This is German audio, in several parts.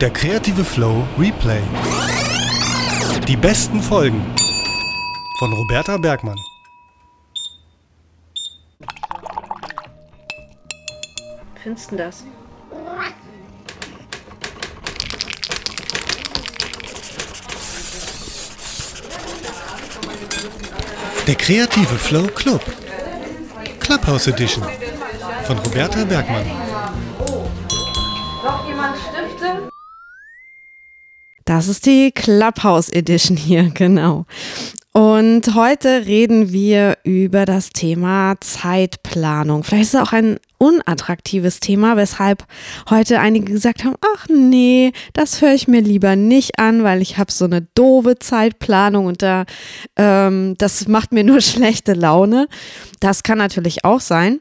Der kreative Flow Replay. Die besten Folgen von Roberta Bergmann. Findest du das? Der kreative Flow Club. Clubhouse Edition von Roberta Bergmann. Das ist die Clubhouse Edition hier, genau. Und heute reden wir über das Thema Zeitplanung. Vielleicht ist es auch ein unattraktives Thema, weshalb heute einige gesagt haben, ach nee, das höre ich mir lieber nicht an, weil ich habe so eine doofe Zeitplanung und da ähm, das macht mir nur schlechte Laune. Das kann natürlich auch sein.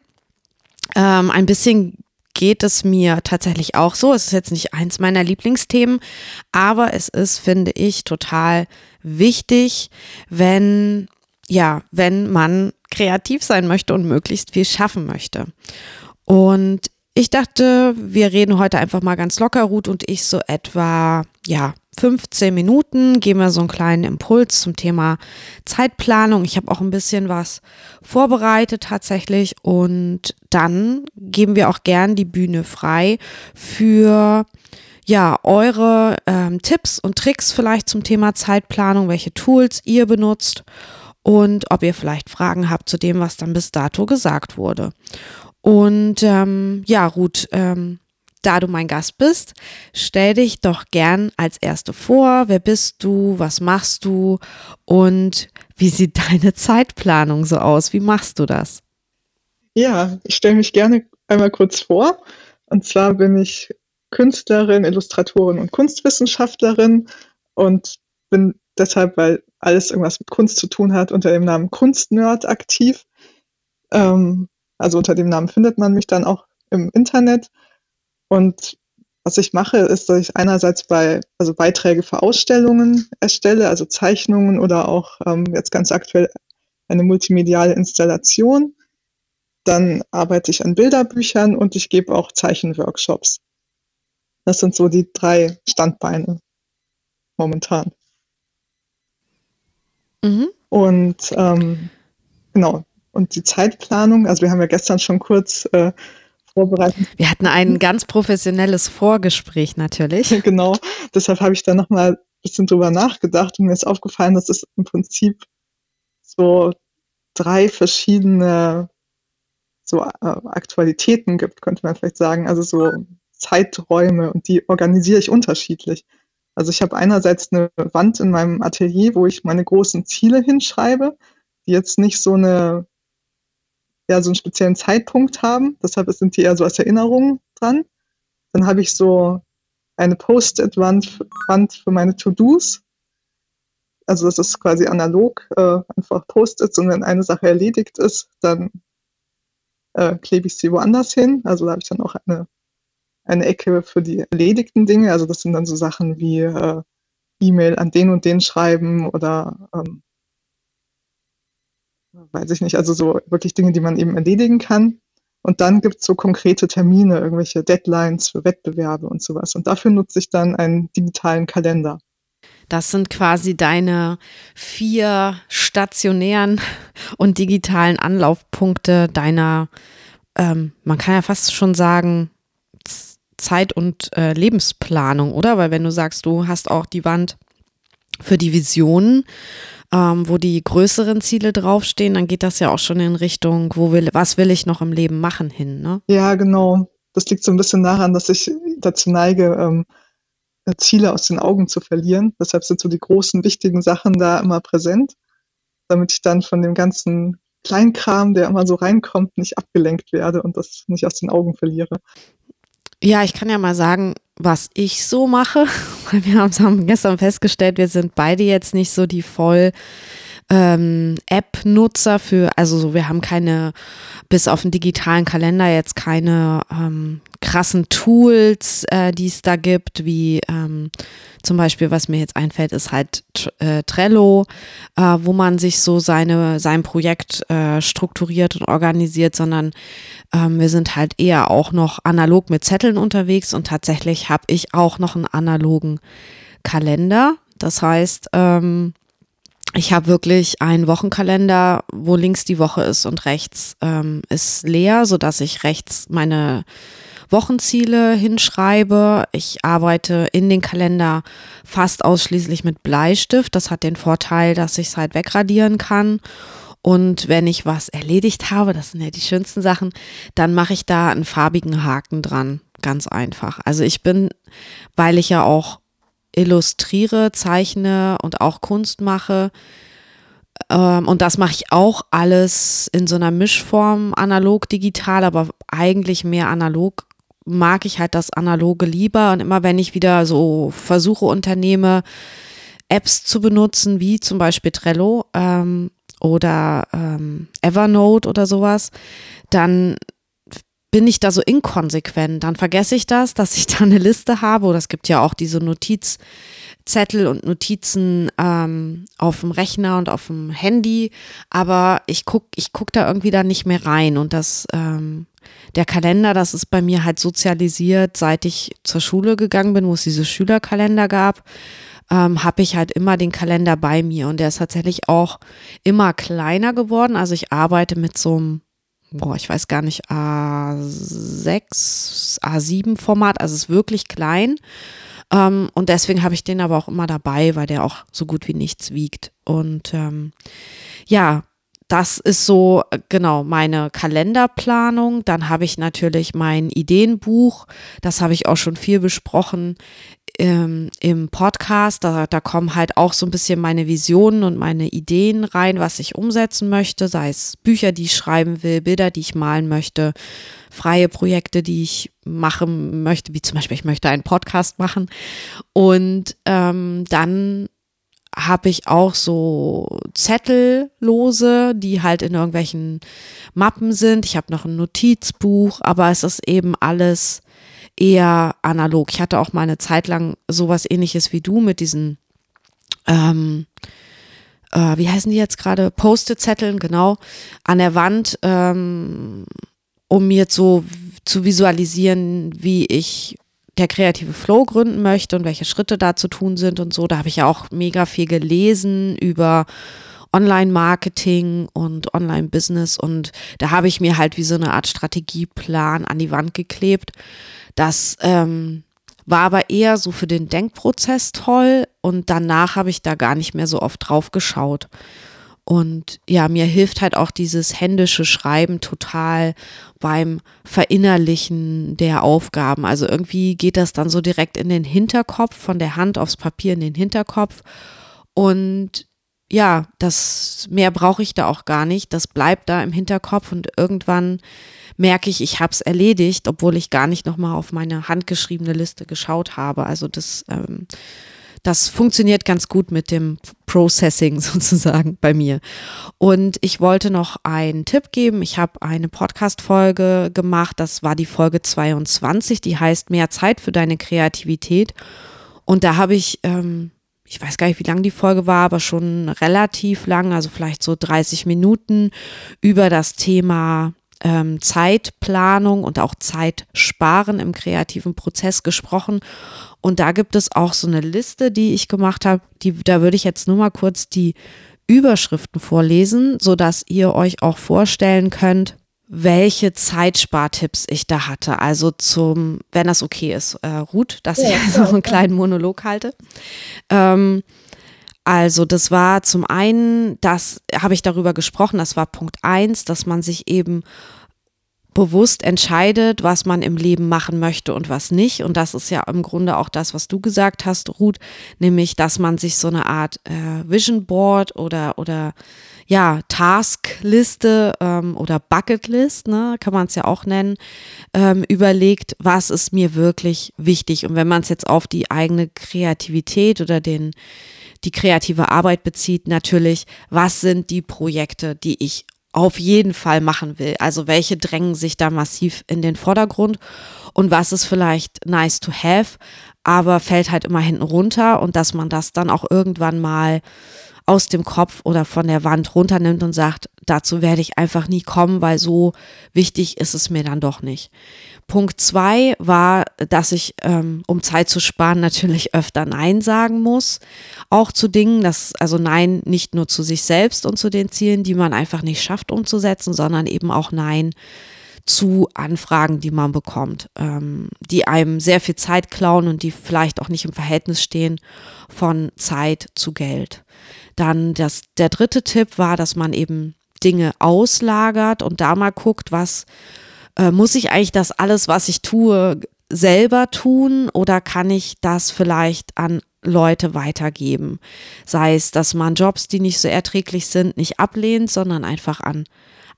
Ähm, ein bisschen geht es mir tatsächlich auch so. Es ist jetzt nicht eins meiner Lieblingsthemen, aber es ist, finde ich, total wichtig, wenn, ja, wenn man kreativ sein möchte und möglichst viel schaffen möchte. Und ich dachte, wir reden heute einfach mal ganz locker, Ruth und ich, so etwa, ja, 15 Minuten, geben wir so einen kleinen Impuls zum Thema Zeitplanung. Ich habe auch ein bisschen was vorbereitet tatsächlich und dann geben wir auch gern die Bühne frei für ja, eure ähm, Tipps und Tricks vielleicht zum Thema Zeitplanung, welche Tools ihr benutzt und ob ihr vielleicht Fragen habt zu dem, was dann bis dato gesagt wurde. Und ähm, ja, Ruth, ähm, da du mein Gast bist, stell dich doch gern als Erste vor. Wer bist du? Was machst du? Und wie sieht deine Zeitplanung so aus? Wie machst du das? Ja, ich stelle mich gerne einmal kurz vor. Und zwar bin ich Künstlerin, Illustratorin und Kunstwissenschaftlerin und bin deshalb, weil alles irgendwas mit Kunst zu tun hat, unter dem Namen Kunstnerd aktiv. Ähm, also unter dem Namen findet man mich dann auch im Internet. Und was ich mache, ist, dass ich einerseits bei, also Beiträge für Ausstellungen erstelle, also Zeichnungen oder auch ähm, jetzt ganz aktuell eine multimediale Installation. Dann arbeite ich an Bilderbüchern und ich gebe auch Zeichenworkshops. Das sind so die drei Standbeine momentan. Mhm. Und ähm, genau, und die Zeitplanung, also wir haben ja gestern schon kurz äh, vorbereitet. Wir hatten ein ganz professionelles Vorgespräch natürlich. genau, deshalb habe ich da nochmal ein bisschen drüber nachgedacht und mir ist aufgefallen, dass es im Prinzip so drei verschiedene so äh, Aktualitäten gibt, könnte man vielleicht sagen. Also so Zeiträume und die organisiere ich unterschiedlich. Also ich habe einerseits eine Wand in meinem Atelier, wo ich meine großen Ziele hinschreibe, die jetzt nicht so eine ja so einen speziellen Zeitpunkt haben. Deshalb sind die eher so als Erinnerung dran. Dann habe ich so eine Post-it-Wand Wand für meine To-Dos. Also das ist quasi analog, äh, einfach Post-its und wenn eine Sache erledigt ist, dann äh, klebe ich sie woanders hin. Also da habe ich dann auch eine, eine Ecke für die erledigten Dinge. Also das sind dann so Sachen wie äh, E-Mail an den und den schreiben oder ähm, weiß ich nicht, also so wirklich Dinge, die man eben erledigen kann. Und dann gibt es so konkrete Termine, irgendwelche Deadlines für Wettbewerbe und sowas. Und dafür nutze ich dann einen digitalen Kalender. Das sind quasi deine vier stationären und digitalen Anlaufpunkte deiner, ähm, man kann ja fast schon sagen, Zeit- und äh, Lebensplanung, oder? Weil wenn du sagst, du hast auch die Wand für die Visionen, ähm, wo die größeren Ziele draufstehen, dann geht das ja auch schon in Richtung, wo will, was will ich noch im Leben machen hin, ne? Ja, genau. Das liegt so ein bisschen daran, dass ich dazu neige, ähm, Ziele aus den Augen zu verlieren. Deshalb sind so die großen, wichtigen Sachen da immer präsent, damit ich dann von dem ganzen Kleinkram, der immer so reinkommt, nicht abgelenkt werde und das nicht aus den Augen verliere. Ja, ich kann ja mal sagen, was ich so mache, weil wir haben gestern festgestellt, wir sind beide jetzt nicht so die voll ähm, App-Nutzer für, also so, wir haben keine, bis auf den digitalen Kalender jetzt keine ähm, krassen Tools, äh, die es da gibt, wie ähm, zum Beispiel, was mir jetzt einfällt, ist halt äh, Trello, äh, wo man sich so seine, sein Projekt äh, strukturiert und organisiert, sondern ähm, wir sind halt eher auch noch analog mit Zetteln unterwegs und tatsächlich habe ich auch noch einen analogen Kalender. Das heißt, ähm, ich habe wirklich einen Wochenkalender, wo links die Woche ist und rechts ähm, ist leer, so dass ich rechts meine Wochenziele hinschreibe. Ich arbeite in den Kalender fast ausschließlich mit Bleistift. Das hat den Vorteil, dass ich es halt wegradieren kann. Und wenn ich was erledigt habe, das sind ja die schönsten Sachen, dann mache ich da einen farbigen Haken dran. Ganz einfach. Also ich bin, weil ich ja auch illustriere, zeichne und auch Kunst mache, ähm, und das mache ich auch alles in so einer Mischform, analog, digital, aber eigentlich mehr analog mag ich halt das Analoge lieber. Und immer wenn ich wieder so Versuche unternehme, Apps zu benutzen, wie zum Beispiel Trello ähm, oder ähm, Evernote oder sowas, dann bin ich da so inkonsequent. Dann vergesse ich das, dass ich da eine Liste habe. Oder es gibt ja auch diese Notizzettel und Notizen ähm, auf dem Rechner und auf dem Handy. Aber ich gucke ich guck da irgendwie da nicht mehr rein. Und das ähm, der Kalender, das ist bei mir halt sozialisiert, seit ich zur Schule gegangen bin, wo es diese Schülerkalender gab, ähm, habe ich halt immer den Kalender bei mir und der ist tatsächlich auch immer kleiner geworden. Also ich arbeite mit so einem, boah, ich weiß gar nicht, A6, A7 Format, also es ist wirklich klein. Ähm, und deswegen habe ich den aber auch immer dabei, weil der auch so gut wie nichts wiegt. Und ähm, ja, das ist so genau meine Kalenderplanung. Dann habe ich natürlich mein Ideenbuch. Das habe ich auch schon viel besprochen ähm, im Podcast. Da, da kommen halt auch so ein bisschen meine Visionen und meine Ideen rein, was ich umsetzen möchte. Sei es Bücher, die ich schreiben will, Bilder, die ich malen möchte, freie Projekte, die ich machen möchte, wie zum Beispiel ich möchte einen Podcast machen. Und ähm, dann habe ich auch so Zettellose, die halt in irgendwelchen Mappen sind. Ich habe noch ein Notizbuch, aber es ist eben alles eher analog. Ich hatte auch mal eine Zeit lang sowas ähnliches wie du mit diesen, ähm, äh, wie heißen die jetzt gerade? Post-it-Zetteln, genau, an der Wand, ähm, um mir so zu visualisieren, wie ich der kreative Flow gründen möchte und welche Schritte da zu tun sind und so. Da habe ich ja auch mega viel gelesen über Online-Marketing und Online-Business und da habe ich mir halt wie so eine Art Strategieplan an die Wand geklebt. Das ähm, war aber eher so für den Denkprozess toll und danach habe ich da gar nicht mehr so oft drauf geschaut. Und ja, mir hilft halt auch dieses händische Schreiben total beim Verinnerlichen der Aufgaben. Also irgendwie geht das dann so direkt in den Hinterkopf, von der Hand aufs Papier in den Hinterkopf. Und ja, das mehr brauche ich da auch gar nicht. Das bleibt da im Hinterkopf und irgendwann merke ich, ich habe es erledigt, obwohl ich gar nicht nochmal auf meine handgeschriebene Liste geschaut habe. Also das ähm, das funktioniert ganz gut mit dem Processing sozusagen bei mir. Und ich wollte noch einen Tipp geben. Ich habe eine Podcast-Folge gemacht. Das war die Folge 22. Die heißt Mehr Zeit für deine Kreativität. Und da habe ich, ähm, ich weiß gar nicht, wie lang die Folge war, aber schon relativ lang, also vielleicht so 30 Minuten über das Thema ähm, Zeitplanung und auch Zeitsparen im kreativen Prozess gesprochen. Und da gibt es auch so eine Liste, die ich gemacht habe. Die, da würde ich jetzt nur mal kurz die Überschriften vorlesen, so dass ihr euch auch vorstellen könnt, welche Zeitspartipps ich da hatte. Also zum, wenn das okay ist, äh, Ruth, dass ja, ich so einen kleinen Monolog halte. Ähm, also das war zum einen, das habe ich darüber gesprochen, das war Punkt eins, dass man sich eben bewusst entscheidet, was man im Leben machen möchte und was nicht. Und das ist ja im Grunde auch das, was du gesagt hast, Ruth, nämlich, dass man sich so eine Art äh, Vision Board oder, oder ja, Taskliste ähm, oder Bucketlist, ne, kann man es ja auch nennen, ähm, überlegt, was ist mir wirklich wichtig. Und wenn man es jetzt auf die eigene Kreativität oder den die kreative Arbeit bezieht, natürlich, was sind die Projekte, die ich auf jeden Fall machen will. Also welche drängen sich da massiv in den Vordergrund und was ist vielleicht nice to have, aber fällt halt immer hinten runter und dass man das dann auch irgendwann mal aus dem Kopf oder von der Wand runternimmt und sagt, dazu werde ich einfach nie kommen, weil so wichtig ist es mir dann doch nicht. Punkt zwei war, dass ich, ähm, um Zeit zu sparen, natürlich öfter Nein sagen muss. Auch zu Dingen, dass, also Nein nicht nur zu sich selbst und zu den Zielen, die man einfach nicht schafft umzusetzen, sondern eben auch Nein zu Anfragen, die man bekommt, ähm, die einem sehr viel Zeit klauen und die vielleicht auch nicht im Verhältnis stehen von Zeit zu Geld. Dann das, der dritte Tipp war, dass man eben Dinge auslagert und da mal guckt, was äh, muss ich eigentlich das alles, was ich tue, selber tun oder kann ich das vielleicht an Leute weitergeben? Sei es, dass man Jobs, die nicht so erträglich sind, nicht ablehnt, sondern einfach an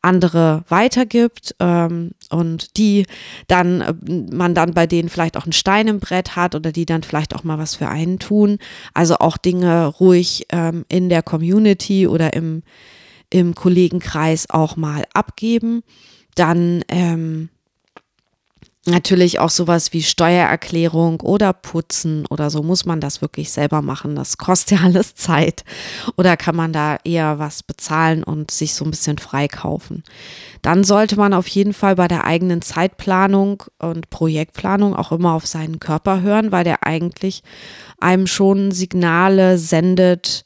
andere weitergibt ähm, und die dann äh, man dann bei denen vielleicht auch einen Stein im Brett hat oder die dann vielleicht auch mal was für einen tun. Also auch Dinge ruhig ähm, in der Community oder im, im Kollegenkreis auch mal abgeben. Dann ähm, Natürlich auch sowas wie Steuererklärung oder Putzen oder so muss man das wirklich selber machen. Das kostet ja alles Zeit. Oder kann man da eher was bezahlen und sich so ein bisschen freikaufen. Dann sollte man auf jeden Fall bei der eigenen Zeitplanung und Projektplanung auch immer auf seinen Körper hören, weil der eigentlich einem schon Signale sendet,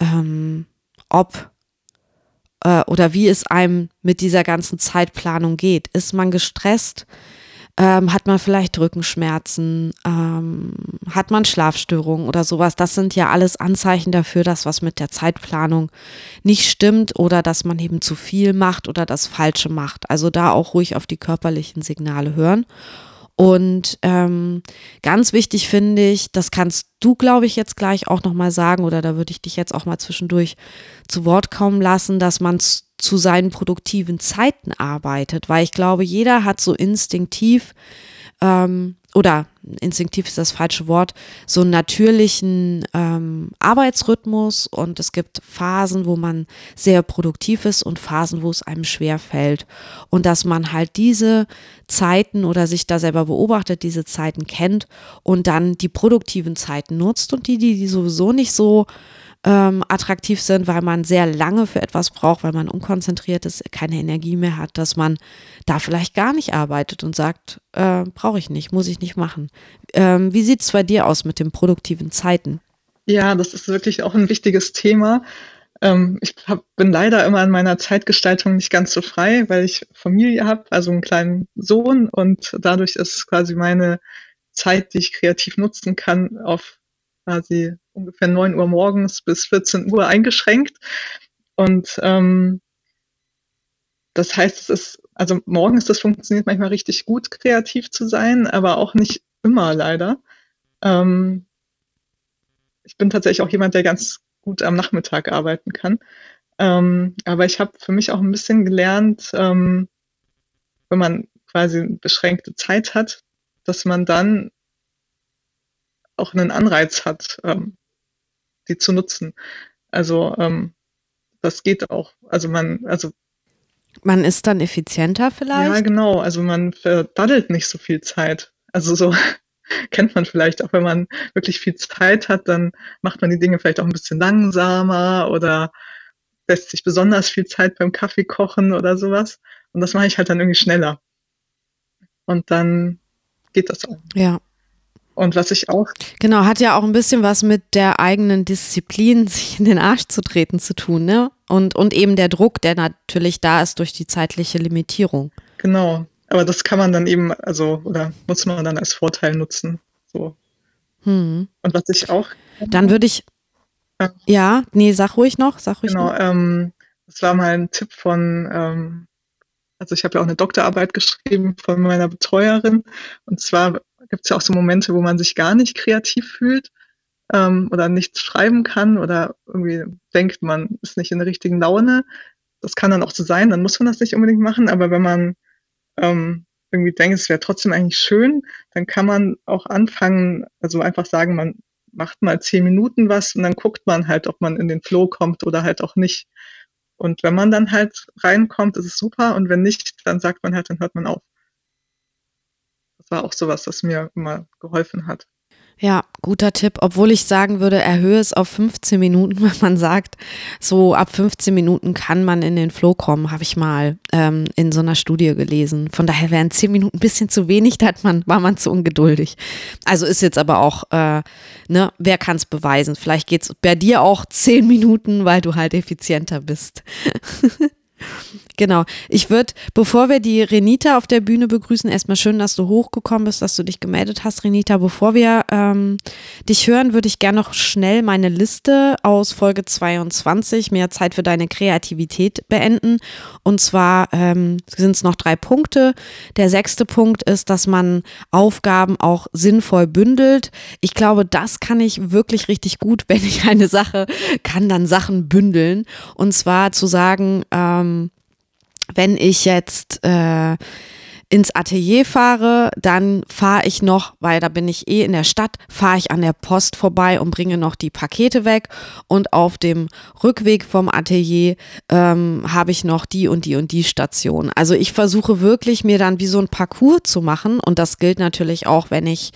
ähm, ob äh, oder wie es einem mit dieser ganzen Zeitplanung geht. Ist man gestresst? ähm, hat man vielleicht Rückenschmerzen, ähm, hat man Schlafstörungen oder sowas. Das sind ja alles Anzeichen dafür, dass was mit der Zeitplanung nicht stimmt oder dass man eben zu viel macht oder das Falsche macht. Also da auch ruhig auf die körperlichen Signale hören. Und ähm, ganz wichtig finde ich, das kannst du, glaube ich, jetzt gleich auch nochmal sagen, oder da würde ich dich jetzt auch mal zwischendurch zu Wort kommen lassen, dass man zu seinen produktiven Zeiten arbeitet, weil ich glaube, jeder hat so instinktiv ähm, oder instinktiv ist das falsche Wort, so einen natürlichen ähm, Arbeitsrhythmus und es gibt Phasen, wo man sehr produktiv ist und Phasen, wo es einem schwer fällt. Und dass man halt diese Zeiten oder sich da selber beobachtet, diese Zeiten kennt und dann die produktiven Zeiten nutzt und die, die, die sowieso nicht so ähm, attraktiv sind, weil man sehr lange für etwas braucht, weil man unkonzentriert ist, keine Energie mehr hat, dass man da vielleicht gar nicht arbeitet und sagt, äh, brauche ich nicht, muss ich nicht machen. Ähm, wie sieht es bei dir aus mit den produktiven Zeiten? Ja, das ist wirklich auch ein wichtiges Thema. Ähm, ich hab, bin leider immer in meiner Zeitgestaltung nicht ganz so frei, weil ich Familie habe, also einen kleinen Sohn und dadurch ist quasi meine Zeit, die ich kreativ nutzen kann, auf quasi ungefähr 9 Uhr morgens bis 14 Uhr eingeschränkt. Und ähm, das heißt, es ist, also morgens, das funktioniert manchmal richtig gut, kreativ zu sein, aber auch nicht immer leider. Ähm, ich bin tatsächlich auch jemand, der ganz gut am Nachmittag arbeiten kann. Ähm, aber ich habe für mich auch ein bisschen gelernt, ähm, wenn man quasi beschränkte Zeit hat, dass man dann auch einen Anreiz hat, ähm, die zu nutzen. Also ähm, das geht auch. Also man, also man ist dann effizienter vielleicht? Ja, genau. Also man verdaddelt nicht so viel Zeit. Also so kennt man vielleicht auch, wenn man wirklich viel Zeit hat, dann macht man die Dinge vielleicht auch ein bisschen langsamer oder lässt sich besonders viel Zeit beim Kaffee kochen oder sowas. Und das mache ich halt dann irgendwie schneller. Und dann geht das auch. Ja. Und was ich auch. Genau, hat ja auch ein bisschen was mit der eigenen Disziplin, sich in den Arsch zu treten, zu tun, ne? Und, und eben der Druck, der natürlich da ist durch die zeitliche Limitierung. Genau. Aber das kann man dann eben, also, oder muss man dann als Vorteil nutzen. So. Hm. Und was ich auch. Dann würde ich. Ja. ja, nee, sag ruhig noch, sag ruhig genau, noch. Ähm, das war mal ein Tipp von, ähm, also ich habe ja auch eine Doktorarbeit geschrieben von meiner Betreuerin. Und zwar gibt es ja auch so Momente, wo man sich gar nicht kreativ fühlt ähm, oder nichts schreiben kann oder irgendwie denkt, man ist nicht in der richtigen Laune. Das kann dann auch so sein, dann muss man das nicht unbedingt machen, aber wenn man ähm, irgendwie denkt, es wäre trotzdem eigentlich schön, dann kann man auch anfangen, also einfach sagen, man macht mal zehn Minuten was und dann guckt man halt, ob man in den Flow kommt oder halt auch nicht. Und wenn man dann halt reinkommt, ist es super. Und wenn nicht, dann sagt man halt, dann hört man auf. War auch sowas, das mir immer geholfen hat. Ja, guter Tipp. Obwohl ich sagen würde, erhöhe es auf 15 Minuten, wenn man sagt, so ab 15 Minuten kann man in den Flow kommen, habe ich mal ähm, in so einer Studie gelesen. Von daher wären 10 Minuten ein bisschen zu wenig, da hat man, war man zu ungeduldig. Also ist jetzt aber auch, äh, ne, wer kann es beweisen? Vielleicht geht es bei dir auch 10 Minuten, weil du halt effizienter bist. Genau. Ich würde, bevor wir die Renita auf der Bühne begrüßen, erstmal schön, dass du hochgekommen bist, dass du dich gemeldet hast, Renita. Bevor wir ähm, dich hören, würde ich gerne noch schnell meine Liste aus Folge 22, mehr Zeit für deine Kreativität, beenden. Und zwar ähm, sind es noch drei Punkte. Der sechste Punkt ist, dass man Aufgaben auch sinnvoll bündelt. Ich glaube, das kann ich wirklich richtig gut, wenn ich eine Sache kann, dann Sachen bündeln. Und zwar zu sagen, ähm, wenn ich jetzt äh, ins Atelier fahre, dann fahre ich noch, weil da bin ich eh in der Stadt, fahre ich an der Post vorbei und bringe noch die Pakete weg. Und auf dem Rückweg vom Atelier ähm, habe ich noch die und die und die Station. Also ich versuche wirklich mir dann wie so ein Parcours zu machen. Und das gilt natürlich auch, wenn ich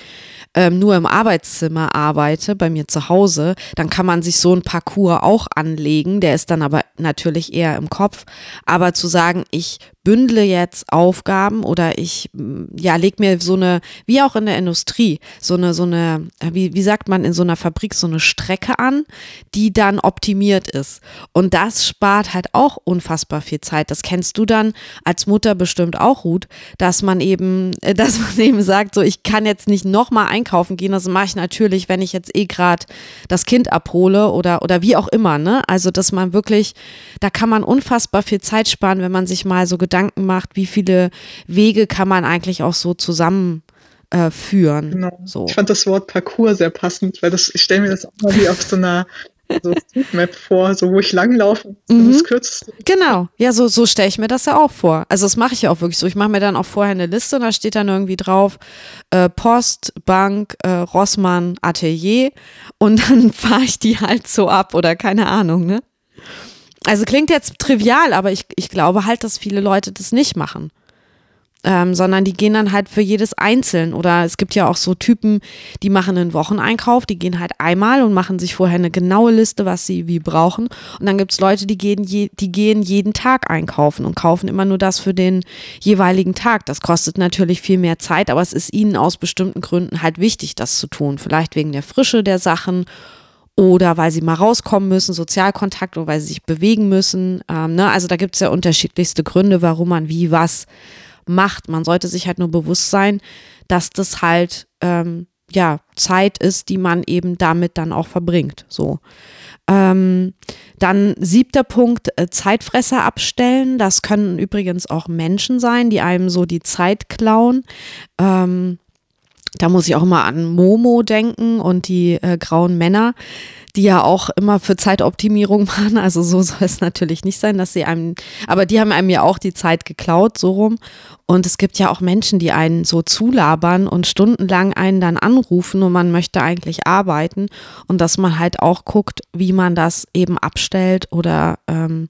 ähm, nur im Arbeitszimmer arbeite, bei mir zu Hause, dann kann man sich so ein Parcours auch anlegen. Der ist dann aber natürlich eher im Kopf. Aber zu sagen, ich bündle jetzt Aufgaben oder ich ja leg mir so eine wie auch in der Industrie so eine so eine wie, wie sagt man in so einer Fabrik so eine Strecke an, die dann optimiert ist und das spart halt auch unfassbar viel Zeit. Das kennst du dann als Mutter bestimmt auch gut, dass man eben dass man eben sagt, so ich kann jetzt nicht noch mal einkaufen gehen, das mache ich natürlich, wenn ich jetzt eh gerade das Kind abhole oder oder wie auch immer, ne? Also, dass man wirklich da kann man unfassbar viel Zeit sparen, wenn man sich mal so Gedanken macht, wie viele Wege kann man eigentlich auch so zusammen äh, führen. Genau. So. Ich fand das Wort Parcours sehr passend, weil das, ich stelle mir das auch mal wie auf so einer so Streetmap vor, so wo ich langlaufe. Mhm. Das kürzeste. Genau, ja, so, so stelle ich mir das ja auch vor. Also das mache ich ja auch wirklich so. Ich mache mir dann auch vorher eine Liste und da steht dann irgendwie drauf äh, Post, Bank, äh, Rossmann, Atelier und dann fahre ich die halt so ab oder keine Ahnung, ne? Also klingt jetzt trivial, aber ich, ich glaube halt, dass viele Leute das nicht machen. Ähm, sondern die gehen dann halt für jedes einzeln. Oder es gibt ja auch so Typen, die machen einen Wocheneinkauf, die gehen halt einmal und machen sich vorher eine genaue Liste, was sie wie brauchen. Und dann gibt es Leute, die gehen, je, die gehen jeden Tag einkaufen und kaufen immer nur das für den jeweiligen Tag. Das kostet natürlich viel mehr Zeit, aber es ist ihnen aus bestimmten Gründen halt wichtig, das zu tun. Vielleicht wegen der Frische der Sachen oder weil sie mal rauskommen müssen, Sozialkontakt oder weil sie sich bewegen müssen. Ähm, ne? Also da gibt es ja unterschiedlichste Gründe, warum man wie was macht. Man sollte sich halt nur bewusst sein, dass das halt ähm, ja Zeit ist, die man eben damit dann auch verbringt. So. Ähm, dann siebter Punkt, äh, Zeitfresser abstellen. Das können übrigens auch Menschen sein, die einem so die Zeit klauen. Ähm, da muss ich auch immer an Momo denken und die äh, grauen Männer, die ja auch immer für Zeitoptimierung machen. Also so soll es natürlich nicht sein, dass sie einem, aber die haben einem ja auch die Zeit geklaut, so rum. Und es gibt ja auch Menschen, die einen so zulabern und stundenlang einen dann anrufen und man möchte eigentlich arbeiten. Und dass man halt auch guckt, wie man das eben abstellt oder ähm,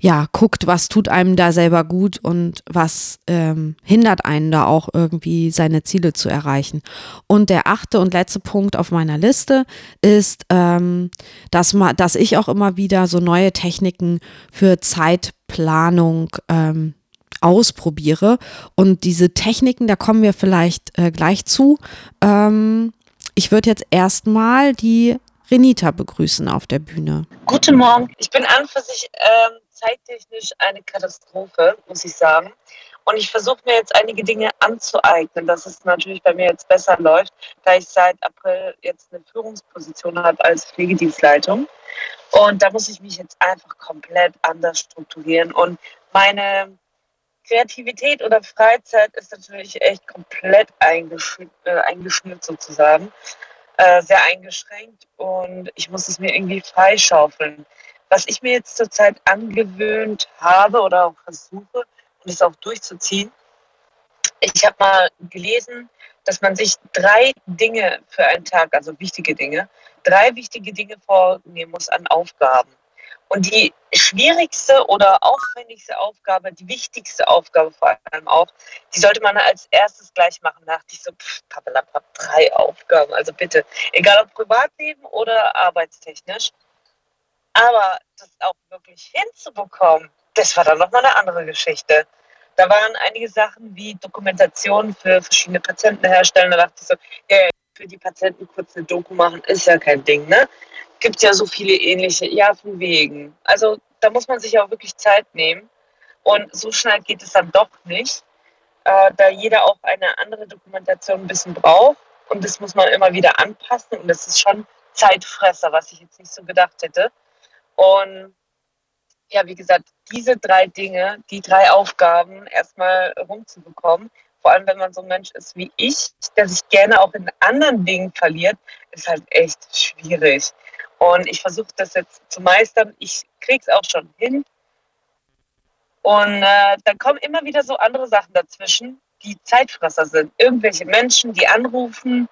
ja, guckt, was tut einem da selber gut und was ähm, hindert einen da auch irgendwie seine Ziele zu erreichen. Und der achte und letzte Punkt auf meiner Liste ist, ähm, dass, ma, dass ich auch immer wieder so neue Techniken für Zeitplanung ähm, ausprobiere. Und diese Techniken, da kommen wir vielleicht äh, gleich zu. Ähm, ich würde jetzt erstmal die Renita begrüßen auf der Bühne. Guten Morgen. Ich bin an und für sich ähm, zeittechnisch eine Katastrophe, muss ich sagen. Und ich versuche mir jetzt einige Dinge anzueignen, dass es natürlich bei mir jetzt besser läuft, da ich seit April jetzt eine Führungsposition habe als Pflegedienstleitung. Und da muss ich mich jetzt einfach komplett anders strukturieren. Und meine Kreativität oder Freizeit ist natürlich echt komplett eingeschnürt, äh, eingeschnürt sozusagen, äh, sehr eingeschränkt. Und ich muss es mir irgendwie freischaufeln. Was ich mir jetzt zurzeit angewöhnt habe oder auch versuche, und es auch durchzuziehen, ich habe mal gelesen, dass man sich drei Dinge für einen Tag, also wichtige Dinge, drei wichtige Dinge vornehmen muss an Aufgaben. Und die schwierigste oder aufwendigste Aufgabe, die wichtigste Aufgabe vor allem auch, die sollte man als erstes gleich machen. Da dachte ich so, pff, pappelapapp, drei Aufgaben. Also bitte, egal ob Privatleben oder arbeitstechnisch. Aber das auch wirklich hinzubekommen, das war dann nochmal eine andere Geschichte. Da waren einige Sachen wie Dokumentation für verschiedene Patienten herstellen. Da dachte ich so, ja, für die Patienten kurz eine Doku machen, ist ja kein Ding, ne? Gibt ja so viele ähnliche, ja, von wegen. Also da muss man sich auch wirklich Zeit nehmen. Und so schnell geht es dann doch nicht, äh, da jeder auch eine andere Dokumentation ein bisschen braucht. Und das muss man immer wieder anpassen. Und das ist schon Zeitfresser, was ich jetzt nicht so gedacht hätte. Und ja, wie gesagt, diese drei Dinge, die drei Aufgaben erstmal rumzubekommen, vor allem wenn man so ein Mensch ist wie ich, der sich gerne auch in anderen Dingen verliert, ist halt echt schwierig. Und ich versuche das jetzt zu meistern. Ich kriege es auch schon hin. Und äh, dann kommen immer wieder so andere Sachen dazwischen, die Zeitfresser sind. Irgendwelche Menschen, die anrufen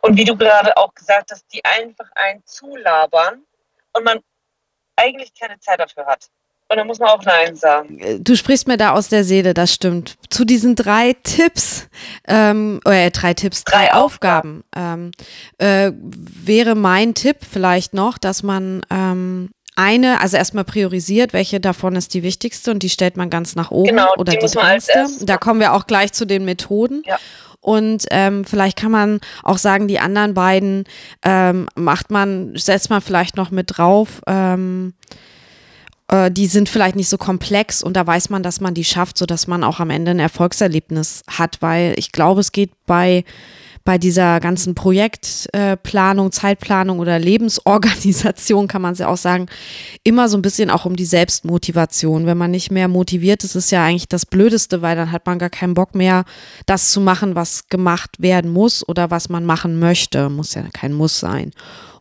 und wie du gerade auch gesagt hast, die einfach einen zulabern und man eigentlich keine Zeit dafür hat. Und dann muss man auch Nein sagen. Äh, du sprichst mir da aus der Seele, das stimmt. Zu diesen drei Tipps, ähm, oder äh, drei Tipps, drei, drei Aufgaben, Aufgaben ähm, äh, wäre mein Tipp vielleicht noch, dass man ähm, eine, also erstmal priorisiert, welche davon ist die wichtigste und die stellt man ganz nach oben genau, oder die, die drinste. Da kommen wir auch gleich zu den Methoden. Ja. Und ähm, vielleicht kann man auch sagen, die anderen beiden ähm, macht man, setzt man vielleicht noch mit drauf. Ähm, äh, die sind vielleicht nicht so komplex und da weiß man, dass man die schafft, sodass man auch am Ende ein Erfolgserlebnis hat, weil ich glaube, es geht bei bei dieser ganzen Projektplanung, äh, Zeitplanung oder Lebensorganisation kann man es ja auch sagen, immer so ein bisschen auch um die Selbstmotivation. Wenn man nicht mehr motiviert ist, ist ja eigentlich das Blödeste, weil dann hat man gar keinen Bock mehr, das zu machen, was gemacht werden muss oder was man machen möchte. Muss ja kein Muss sein.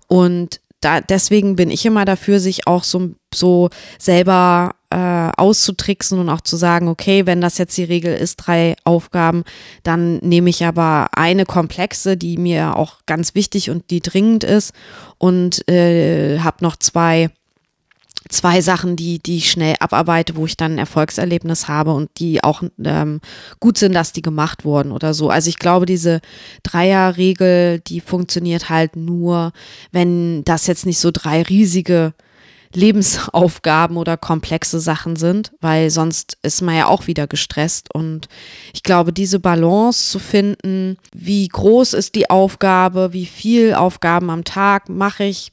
Und da, deswegen bin ich immer dafür, sich auch so, so selber äh, auszutricksen und auch zu sagen, okay, wenn das jetzt die Regel ist, drei Aufgaben, dann nehme ich aber eine komplexe, die mir auch ganz wichtig und die dringend ist und äh, habe noch zwei zwei Sachen, die, die ich schnell abarbeite, wo ich dann ein Erfolgserlebnis habe und die auch ähm, gut sind, dass die gemacht wurden oder so. Also ich glaube, diese Dreierregel, die funktioniert halt nur, wenn das jetzt nicht so drei riesige Lebensaufgaben oder komplexe Sachen sind, weil sonst ist man ja auch wieder gestresst. Und ich glaube, diese Balance zu finden, wie groß ist die Aufgabe, wie viel Aufgaben am Tag mache ich,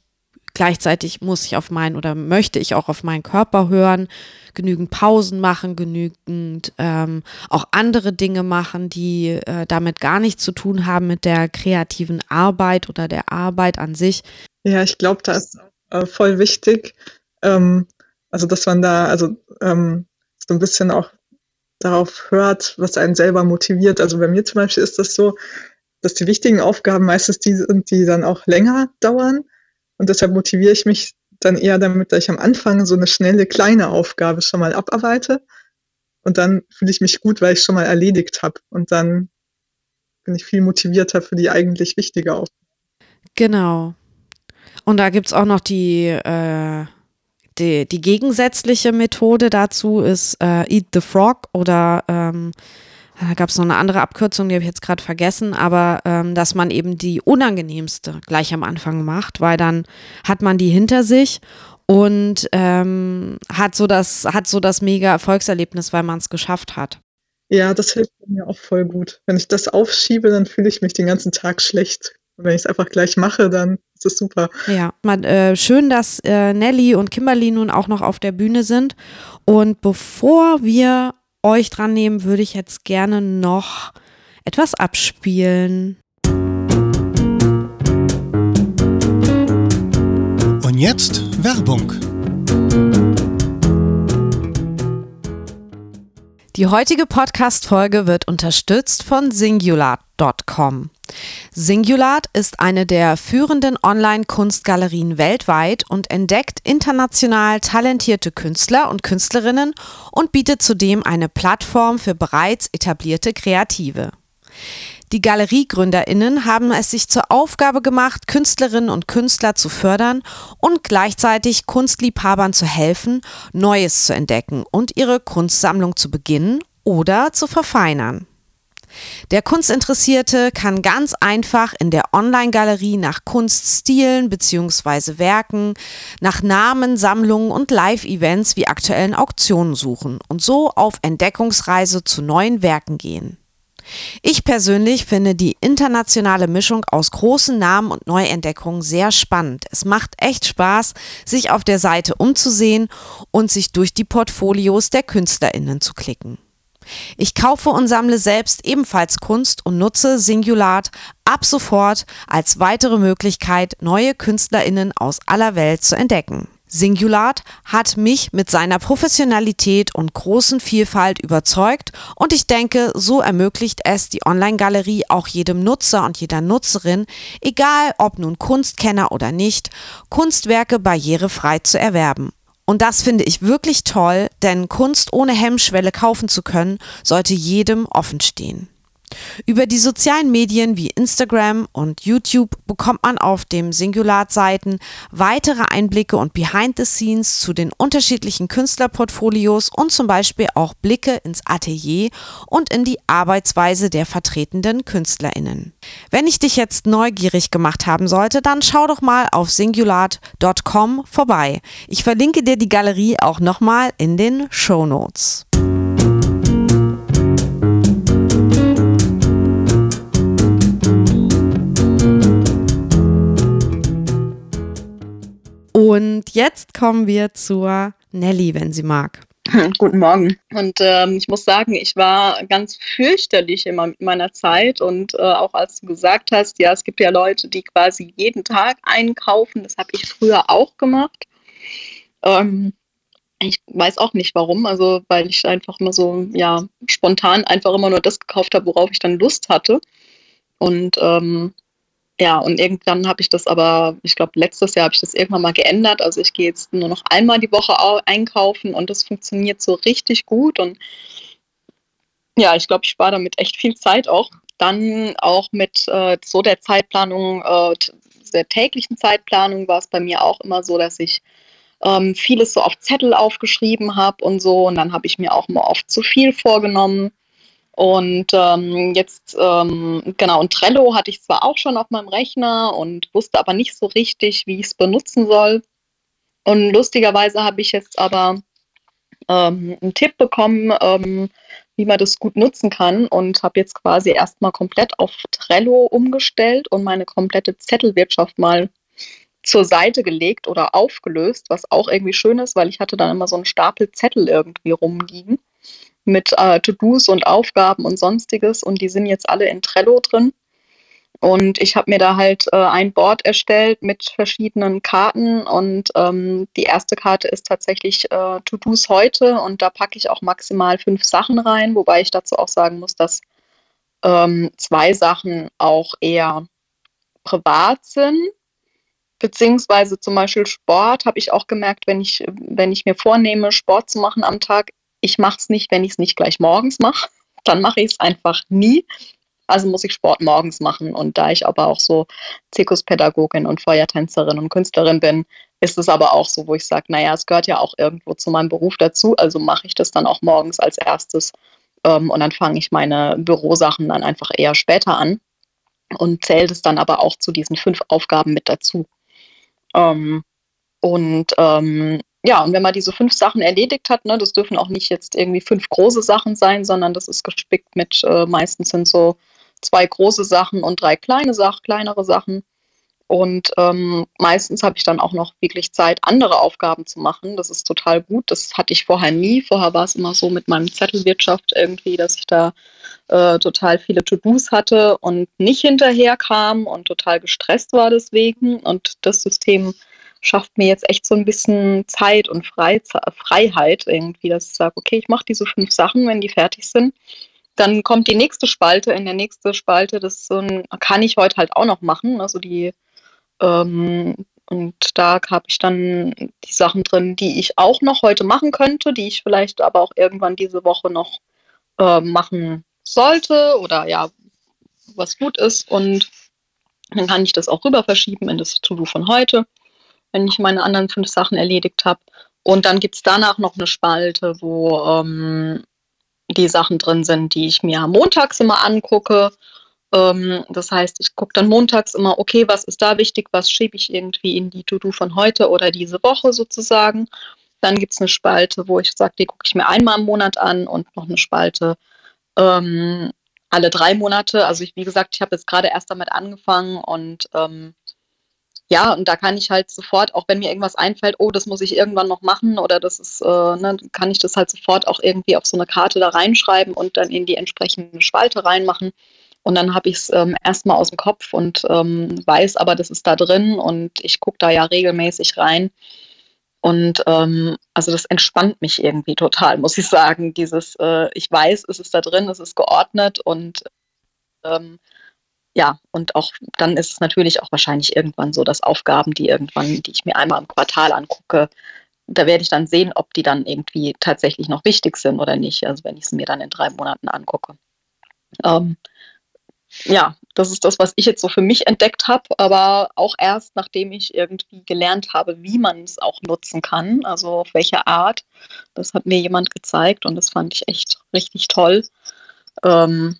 Gleichzeitig muss ich auf meinen oder möchte ich auch auf meinen Körper hören, genügend Pausen machen, genügend ähm, auch andere Dinge machen, die äh, damit gar nichts zu tun haben mit der kreativen Arbeit oder der Arbeit an sich. Ja, ich glaube, da ist äh, voll wichtig, ähm, also dass man da also ähm, so ein bisschen auch darauf hört, was einen selber motiviert. Also bei mir zum Beispiel ist das so, dass die wichtigen Aufgaben meistens die sind, die dann auch länger dauern und deshalb motiviere ich mich dann eher damit, dass ich am Anfang so eine schnelle kleine Aufgabe schon mal abarbeite. Und dann fühle ich mich gut, weil ich schon mal erledigt habe. Und dann bin ich viel motivierter für die eigentlich wichtige Aufgabe. Genau. Und da gibt es auch noch die, äh, die, die, gegensätzliche Methode dazu ist äh, Eat the Frog oder ähm, da gab es noch eine andere Abkürzung, die habe ich jetzt gerade vergessen, aber ähm, dass man eben die unangenehmste gleich am Anfang macht, weil dann hat man die hinter sich und ähm, hat so das hat so das mega Erfolgserlebnis, weil man es geschafft hat. Ja, das hilft mir auch voll gut. Wenn ich das aufschiebe, dann fühle ich mich den ganzen Tag schlecht. Und wenn ich es einfach gleich mache, dann ist es super. Ja, mal, äh, schön, dass äh, Nelly und Kimberly nun auch noch auf der Bühne sind. Und bevor wir euch dran nehmen, würde ich jetzt gerne noch etwas abspielen. Und jetzt Werbung. Die heutige Podcast-Folge wird unterstützt von Singular.com. Singular ist eine der führenden Online-Kunstgalerien weltweit und entdeckt international talentierte Künstler und Künstlerinnen und bietet zudem eine Plattform für bereits etablierte Kreative. Die Galeriegründerinnen haben es sich zur Aufgabe gemacht, Künstlerinnen und Künstler zu fördern und gleichzeitig Kunstliebhabern zu helfen, Neues zu entdecken und ihre Kunstsammlung zu beginnen oder zu verfeinern. Der Kunstinteressierte kann ganz einfach in der Online-Galerie nach Kunststilen bzw. Werken, nach Namen, Sammlungen und Live-Events wie aktuellen Auktionen suchen und so auf Entdeckungsreise zu neuen Werken gehen. Ich persönlich finde die internationale Mischung aus großen Namen und Neuentdeckungen sehr spannend. Es macht echt Spaß, sich auf der Seite umzusehen und sich durch die Portfolios der Künstlerinnen zu klicken. Ich kaufe und sammle selbst ebenfalls Kunst und nutze Singulat ab sofort als weitere Möglichkeit, neue Künstlerinnen aus aller Welt zu entdecken. Singulat hat mich mit seiner Professionalität und großen Vielfalt überzeugt und ich denke, so ermöglicht es die Online-Galerie auch jedem Nutzer und jeder Nutzerin, egal ob nun Kunstkenner oder nicht, Kunstwerke barrierefrei zu erwerben. Und das finde ich wirklich toll, denn Kunst ohne Hemmschwelle kaufen zu können, sollte jedem offen stehen. Über die sozialen Medien wie Instagram und YouTube bekommt man auf dem Singulat-Seiten weitere Einblicke und Behind the Scenes zu den unterschiedlichen Künstlerportfolios und zum Beispiel auch Blicke ins Atelier und in die Arbeitsweise der vertretenden KünstlerInnen. Wenn ich dich jetzt neugierig gemacht haben sollte, dann schau doch mal auf singulat.com vorbei. Ich verlinke dir die Galerie auch nochmal in den Show Notes. Und jetzt kommen wir zur Nelly, wenn sie mag. Guten Morgen. Und ähm, ich muss sagen, ich war ganz fürchterlich immer mit meiner Zeit. Und äh, auch als du gesagt hast, ja, es gibt ja Leute, die quasi jeden Tag einkaufen. Das habe ich früher auch gemacht. Ähm, ich weiß auch nicht warum, also weil ich einfach immer so, ja, spontan einfach immer nur das gekauft habe, worauf ich dann Lust hatte. Und ähm, ja, und irgendwann habe ich das aber, ich glaube, letztes Jahr habe ich das irgendwann mal geändert. Also ich gehe jetzt nur noch einmal die Woche einkaufen und das funktioniert so richtig gut. Und ja, ich glaube, ich spare damit echt viel Zeit auch. Dann auch mit äh, so der Zeitplanung, äh, der täglichen Zeitplanung war es bei mir auch immer so, dass ich ähm, vieles so auf Zettel aufgeschrieben habe und so. Und dann habe ich mir auch mal oft zu viel vorgenommen. Und ähm, jetzt, ähm, genau, und Trello hatte ich zwar auch schon auf meinem Rechner und wusste aber nicht so richtig, wie ich es benutzen soll. Und lustigerweise habe ich jetzt aber ähm, einen Tipp bekommen, ähm, wie man das gut nutzen kann und habe jetzt quasi erstmal komplett auf Trello umgestellt und meine komplette Zettelwirtschaft mal zur Seite gelegt oder aufgelöst, was auch irgendwie schön ist, weil ich hatte dann immer so einen Stapel Zettel irgendwie rumliegen mit äh, To-Dos und Aufgaben und sonstiges und die sind jetzt alle in Trello drin. Und ich habe mir da halt äh, ein Board erstellt mit verschiedenen Karten und ähm, die erste Karte ist tatsächlich äh, To-Dos heute und da packe ich auch maximal fünf Sachen rein, wobei ich dazu auch sagen muss, dass ähm, zwei Sachen auch eher privat sind. Beziehungsweise zum Beispiel Sport habe ich auch gemerkt, wenn ich, wenn ich mir vornehme, Sport zu machen am Tag, ich mache es nicht, wenn ich es nicht gleich morgens mache. Dann mache ich es einfach nie. Also muss ich Sport morgens machen. Und da ich aber auch so Zirkuspädagogin und Feuertänzerin und Künstlerin bin, ist es aber auch so, wo ich sage, naja, es gehört ja auch irgendwo zu meinem Beruf dazu. Also mache ich das dann auch morgens als erstes. Ähm, und dann fange ich meine Bürosachen dann einfach eher später an und zähle das dann aber auch zu diesen fünf Aufgaben mit dazu. Ähm, und ähm, ja, und wenn man diese fünf Sachen erledigt hat, ne, das dürfen auch nicht jetzt irgendwie fünf große Sachen sein, sondern das ist gespickt mit, äh, meistens sind so zwei große Sachen und drei kleine Sachen, kleinere Sachen. Und ähm, meistens habe ich dann auch noch wirklich Zeit, andere Aufgaben zu machen. Das ist total gut. Das hatte ich vorher nie. Vorher war es immer so mit meinem Zettelwirtschaft irgendwie, dass ich da äh, total viele To-Dos hatte und nicht hinterher kam und total gestresst war deswegen. Und das System schafft mir jetzt echt so ein bisschen Zeit und Freiheit irgendwie, dass ich sage, okay, ich mache diese fünf Sachen, wenn die fertig sind. Dann kommt die nächste Spalte. In der nächsten Spalte, das so ein, kann ich heute halt auch noch machen. Also die, ähm, und da habe ich dann die Sachen drin, die ich auch noch heute machen könnte, die ich vielleicht aber auch irgendwann diese Woche noch äh, machen sollte oder ja, was gut ist und dann kann ich das auch rüber verschieben in das To-Do von heute, wenn ich meine anderen fünf Sachen erledigt habe. Und dann gibt es danach noch eine Spalte, wo ähm, die Sachen drin sind, die ich mir montags immer angucke. Ähm, das heißt, ich gucke dann montags immer, okay, was ist da wichtig, was schiebe ich irgendwie in die To-Do von heute oder diese Woche sozusagen. Dann gibt es eine Spalte, wo ich sage, die gucke ich mir einmal im Monat an und noch eine Spalte ähm, alle drei Monate. Also ich, wie gesagt, ich habe jetzt gerade erst damit angefangen und ähm, ja, und da kann ich halt sofort, auch wenn mir irgendwas einfällt, oh, das muss ich irgendwann noch machen oder das ist, äh, ne, kann ich das halt sofort auch irgendwie auf so eine Karte da reinschreiben und dann in die entsprechende Spalte reinmachen. Und dann habe ich es ähm, erstmal aus dem Kopf und ähm, weiß aber, das ist da drin und ich gucke da ja regelmäßig rein. Und ähm, also das entspannt mich irgendwie total, muss ich sagen. Dieses, äh, ich weiß, es ist da drin, es ist geordnet und ähm, ja, und auch dann ist es natürlich auch wahrscheinlich irgendwann so, dass Aufgaben, die irgendwann, die ich mir einmal im Quartal angucke, da werde ich dann sehen, ob die dann irgendwie tatsächlich noch wichtig sind oder nicht. Also wenn ich es mir dann in drei Monaten angucke. Ähm, ja, das ist das, was ich jetzt so für mich entdeckt habe, aber auch erst nachdem ich irgendwie gelernt habe, wie man es auch nutzen kann, also auf welche Art. Das hat mir jemand gezeigt und das fand ich echt richtig toll. Ähm,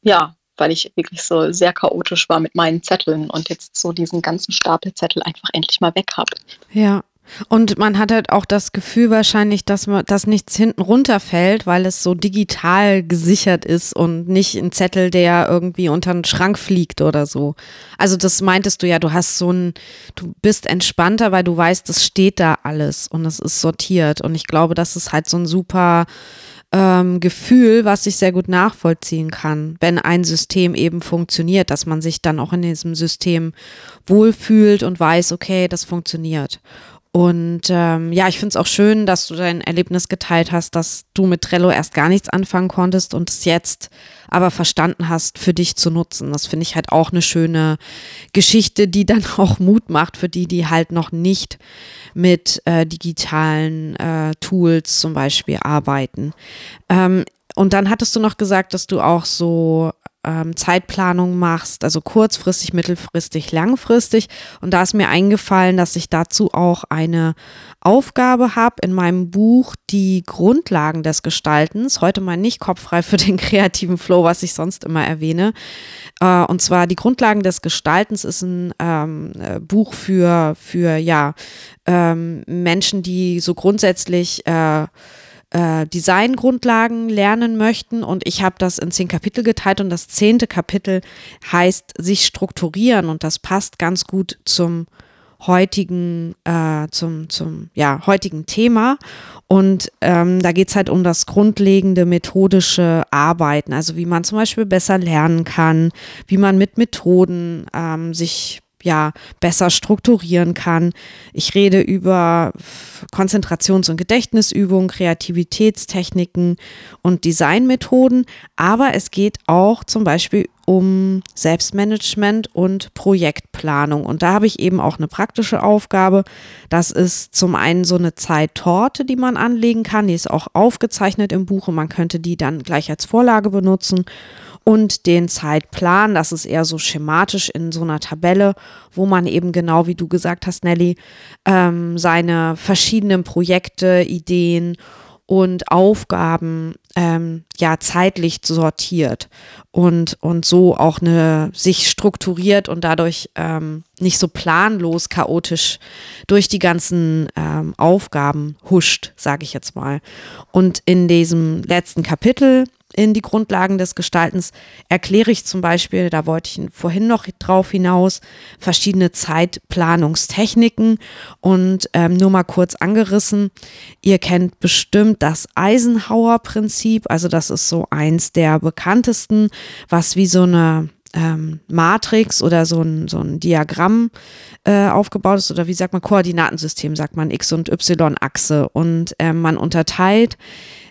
ja, weil ich wirklich so sehr chaotisch war mit meinen Zetteln und jetzt so diesen ganzen Stapel Zettel einfach endlich mal weg habe. Ja, und man hat halt auch das Gefühl wahrscheinlich, dass man, dass nichts hinten runterfällt, weil es so digital gesichert ist und nicht ein Zettel, der irgendwie unter den Schrank fliegt oder so. Also das meintest du ja, du hast so ein, du bist entspannter, weil du weißt, es steht da alles und es ist sortiert. Und ich glaube, das ist halt so ein super ähm, Gefühl, was ich sehr gut nachvollziehen kann, wenn ein System eben funktioniert, dass man sich dann auch in diesem System wohlfühlt und weiß, okay, das funktioniert. Und ähm, ja, ich finde es auch schön, dass du dein Erlebnis geteilt hast, dass du mit Trello erst gar nichts anfangen konntest und es jetzt aber verstanden hast, für dich zu nutzen. Das finde ich halt auch eine schöne Geschichte, die dann auch Mut macht für die, die halt noch nicht mit äh, digitalen äh, Tools zum Beispiel arbeiten. Ähm, und dann hattest du noch gesagt, dass du auch so ähm, Zeitplanung machst, also kurzfristig, mittelfristig, langfristig. Und da ist mir eingefallen, dass ich dazu auch eine Aufgabe habe in meinem Buch, die Grundlagen des Gestaltens. Heute mal nicht kopffrei für den kreativen Flow, was ich sonst immer erwähne. Äh, und zwar die Grundlagen des Gestaltens ist ein ähm, äh, Buch für, für ja, ähm, Menschen, die so grundsätzlich äh, äh, Designgrundlagen lernen möchten. Und ich habe das in zehn Kapitel geteilt und das zehnte Kapitel heißt sich strukturieren und das passt ganz gut zum heutigen, äh, zum, zum ja, heutigen Thema. Und ähm, da geht es halt um das grundlegende methodische Arbeiten, also wie man zum Beispiel besser lernen kann, wie man mit Methoden ähm, sich ja besser strukturieren kann. Ich rede über Konzentrations- und Gedächtnisübungen, Kreativitätstechniken und Designmethoden, aber es geht auch zum Beispiel um Selbstmanagement und Projektplanung. Und da habe ich eben auch eine praktische Aufgabe. Das ist zum einen so eine Zeittorte, die man anlegen kann. Die ist auch aufgezeichnet im Buch und man könnte die dann gleich als Vorlage benutzen und den Zeitplan. Das ist eher so schematisch in so einer Tabelle, wo man eben genau, wie du gesagt hast, Nelly, ähm, seine verschiedenen Projekte, Ideen und Aufgaben ähm, ja zeitlich sortiert und, und so auch eine sich strukturiert und dadurch ähm, nicht so planlos chaotisch durch die ganzen ähm, Aufgaben huscht, sage ich jetzt mal. Und in diesem letzten Kapitel in die Grundlagen des Gestaltens. Erkläre ich zum Beispiel, da wollte ich vorhin noch drauf hinaus, verschiedene Zeitplanungstechniken. Und ähm, nur mal kurz angerissen. Ihr kennt bestimmt das Eisenhower-Prinzip, also das ist so eins der bekanntesten, was wie so eine ähm, Matrix oder so ein, so ein Diagramm äh, aufgebaut ist oder wie sagt man, Koordinatensystem, sagt man X- und Y-Achse. Und äh, man unterteilt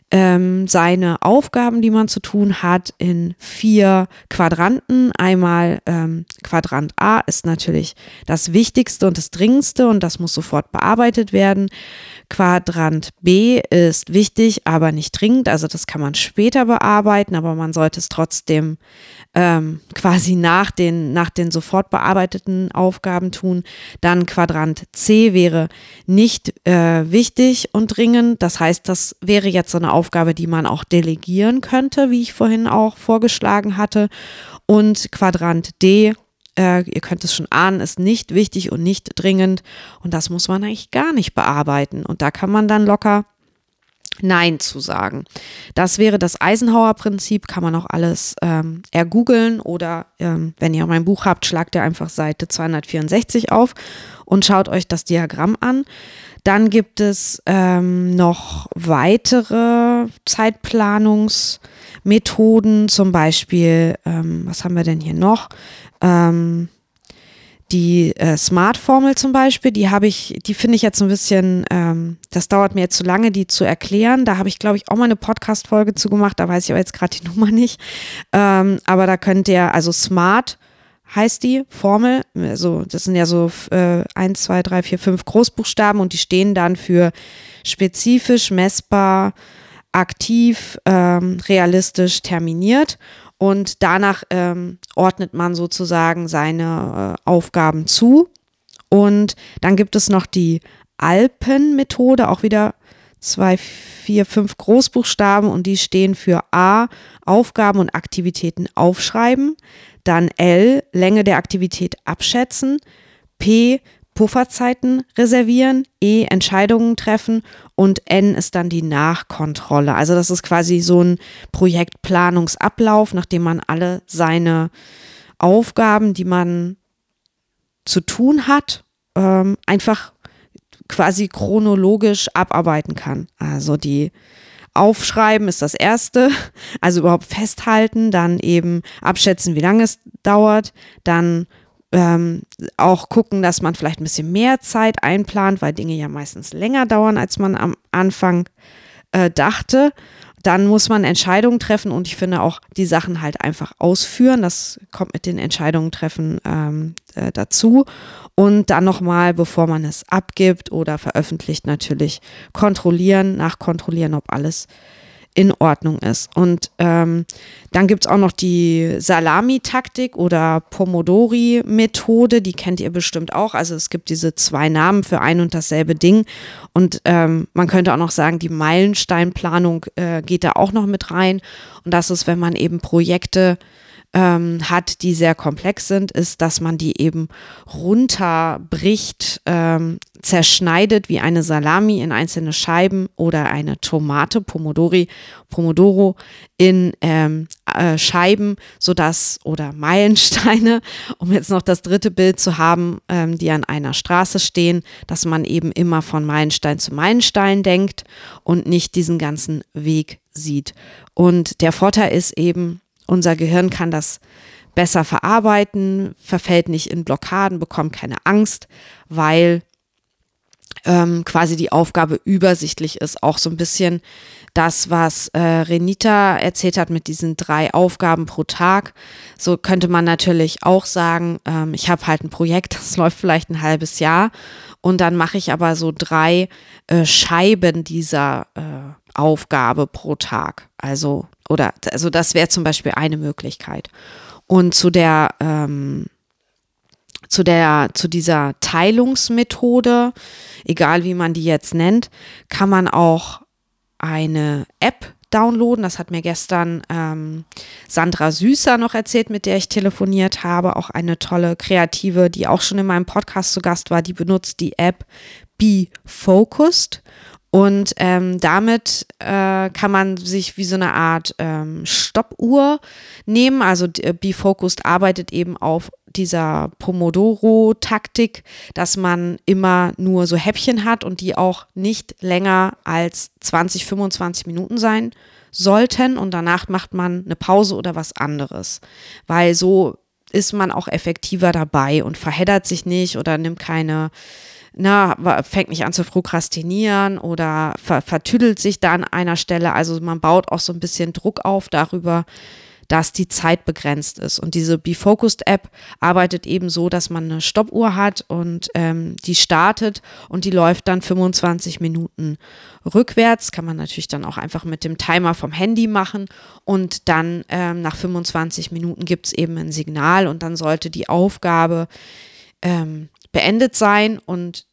ähm, seine Aufgaben, die man zu tun hat, in vier Quadranten. Einmal ähm, Quadrant A ist natürlich das Wichtigste und das Dringendste und das muss sofort bearbeitet werden. Quadrant B ist wichtig, aber nicht dringend. Also das kann man später bearbeiten, aber man sollte es trotzdem ähm, quasi nach den, nach den sofort bearbeiteten Aufgaben tun. Dann Quadrant C wäre nicht äh, wichtig und dringend. Das heißt, das wäre jetzt so eine Aufgabe, die man auch delegieren könnte, wie ich vorhin auch vorgeschlagen hatte. Und Quadrant D äh, ihr könnt es schon ahnen, ist nicht wichtig und nicht dringend. Und das muss man eigentlich gar nicht bearbeiten. Und da kann man dann locker Nein zu sagen. Das wäre das Eisenhower-Prinzip, kann man auch alles ähm, ergoogeln oder ähm, wenn ihr mein Buch habt, schlagt ihr einfach Seite 264 auf und schaut euch das Diagramm an. Dann gibt es ähm, noch weitere Zeitplanungsmethoden, zum Beispiel, ähm, was haben wir denn hier noch? Ähm, die äh, Smart-Formel zum Beispiel, die habe ich, die finde ich jetzt ein bisschen, ähm, das dauert mir jetzt zu lange, die zu erklären. Da habe ich, glaube ich, auch mal eine Podcast-Folge zu gemacht, da weiß ich aber jetzt gerade die Nummer nicht. Ähm, aber da könnt ihr, also Smart heißt die Formel, also das sind ja so äh, 1, 2, 3, 4, 5 Großbuchstaben und die stehen dann für spezifisch, messbar, aktiv, ähm, realistisch, terminiert. Und danach ähm, ordnet man sozusagen seine äh, Aufgaben zu. Und dann gibt es noch die Alpenmethode, auch wieder zwei, vier, fünf Großbuchstaben. Und die stehen für A, Aufgaben und Aktivitäten aufschreiben, dann L, Länge der Aktivität abschätzen, P, Pufferzeiten reservieren, E Entscheidungen treffen und N ist dann die Nachkontrolle. Also das ist quasi so ein Projektplanungsablauf, nachdem man alle seine Aufgaben, die man zu tun hat, ähm, einfach quasi chronologisch abarbeiten kann. Also die Aufschreiben ist das erste, also überhaupt festhalten, dann eben abschätzen, wie lange es dauert, dann ähm, auch gucken, dass man vielleicht ein bisschen mehr Zeit einplant, weil Dinge ja meistens länger dauern, als man am Anfang äh, dachte. Dann muss man Entscheidungen treffen und ich finde auch die Sachen halt einfach ausführen. Das kommt mit den Entscheidungen treffen ähm, äh, dazu. Und dann nochmal, bevor man es abgibt oder veröffentlicht, natürlich kontrollieren, nachkontrollieren, ob alles in Ordnung ist. Und ähm, dann gibt es auch noch die Salami-Taktik oder Pomodori-Methode, die kennt ihr bestimmt auch. Also es gibt diese zwei Namen für ein und dasselbe Ding. Und ähm, man könnte auch noch sagen, die Meilensteinplanung äh, geht da auch noch mit rein. Und das ist, wenn man eben Projekte ähm, hat, die sehr komplex sind, ist, dass man die eben runterbricht, ähm, zerschneidet wie eine Salami in einzelne Scheiben oder eine Tomate, Pomodori, Pomodoro in ähm, äh, Scheiben, sodass oder Meilensteine, um jetzt noch das dritte Bild zu haben, ähm, die an einer Straße stehen, dass man eben immer von Meilenstein zu Meilenstein denkt und nicht diesen ganzen Weg sieht. Und der Vorteil ist eben, unser Gehirn kann das besser verarbeiten, verfällt nicht in Blockaden, bekommt keine Angst, weil ähm, quasi die Aufgabe übersichtlich ist. Auch so ein bisschen das, was äh, Renita erzählt hat mit diesen drei Aufgaben pro Tag. So könnte man natürlich auch sagen, ähm, ich habe halt ein Projekt, das läuft vielleicht ein halbes Jahr und dann mache ich aber so drei äh, Scheiben dieser äh, Aufgabe pro Tag. Also, oder, also das wäre zum Beispiel eine Möglichkeit. Und zu der, ähm, zu der, zu dieser Teilungsmethode, egal wie man die jetzt nennt, kann man auch eine App downloaden. Das hat mir gestern ähm, Sandra Süßer noch erzählt, mit der ich telefoniert habe. Auch eine tolle Kreative, die auch schon in meinem Podcast zu Gast war. Die benutzt die App Be Focused. Und ähm, damit äh, kann man sich wie so eine Art ähm, Stoppuhr nehmen. Also äh, Be Focused arbeitet eben auf dieser Pomodoro-Taktik, dass man immer nur so Häppchen hat und die auch nicht länger als 20, 25 Minuten sein sollten. Und danach macht man eine Pause oder was anderes. Weil so ist man auch effektiver dabei und verheddert sich nicht oder nimmt keine, na, fängt nicht an zu prokrastinieren oder ver vertüdelt sich da an einer Stelle. Also man baut auch so ein bisschen Druck auf darüber, dass die Zeit begrenzt ist. Und diese Be-Focused-App arbeitet eben so, dass man eine Stoppuhr hat und ähm, die startet und die läuft dann 25 Minuten rückwärts. Kann man natürlich dann auch einfach mit dem Timer vom Handy machen. Und dann ähm, nach 25 Minuten gibt es eben ein Signal und dann sollte die Aufgabe ähm, beendet sein. Und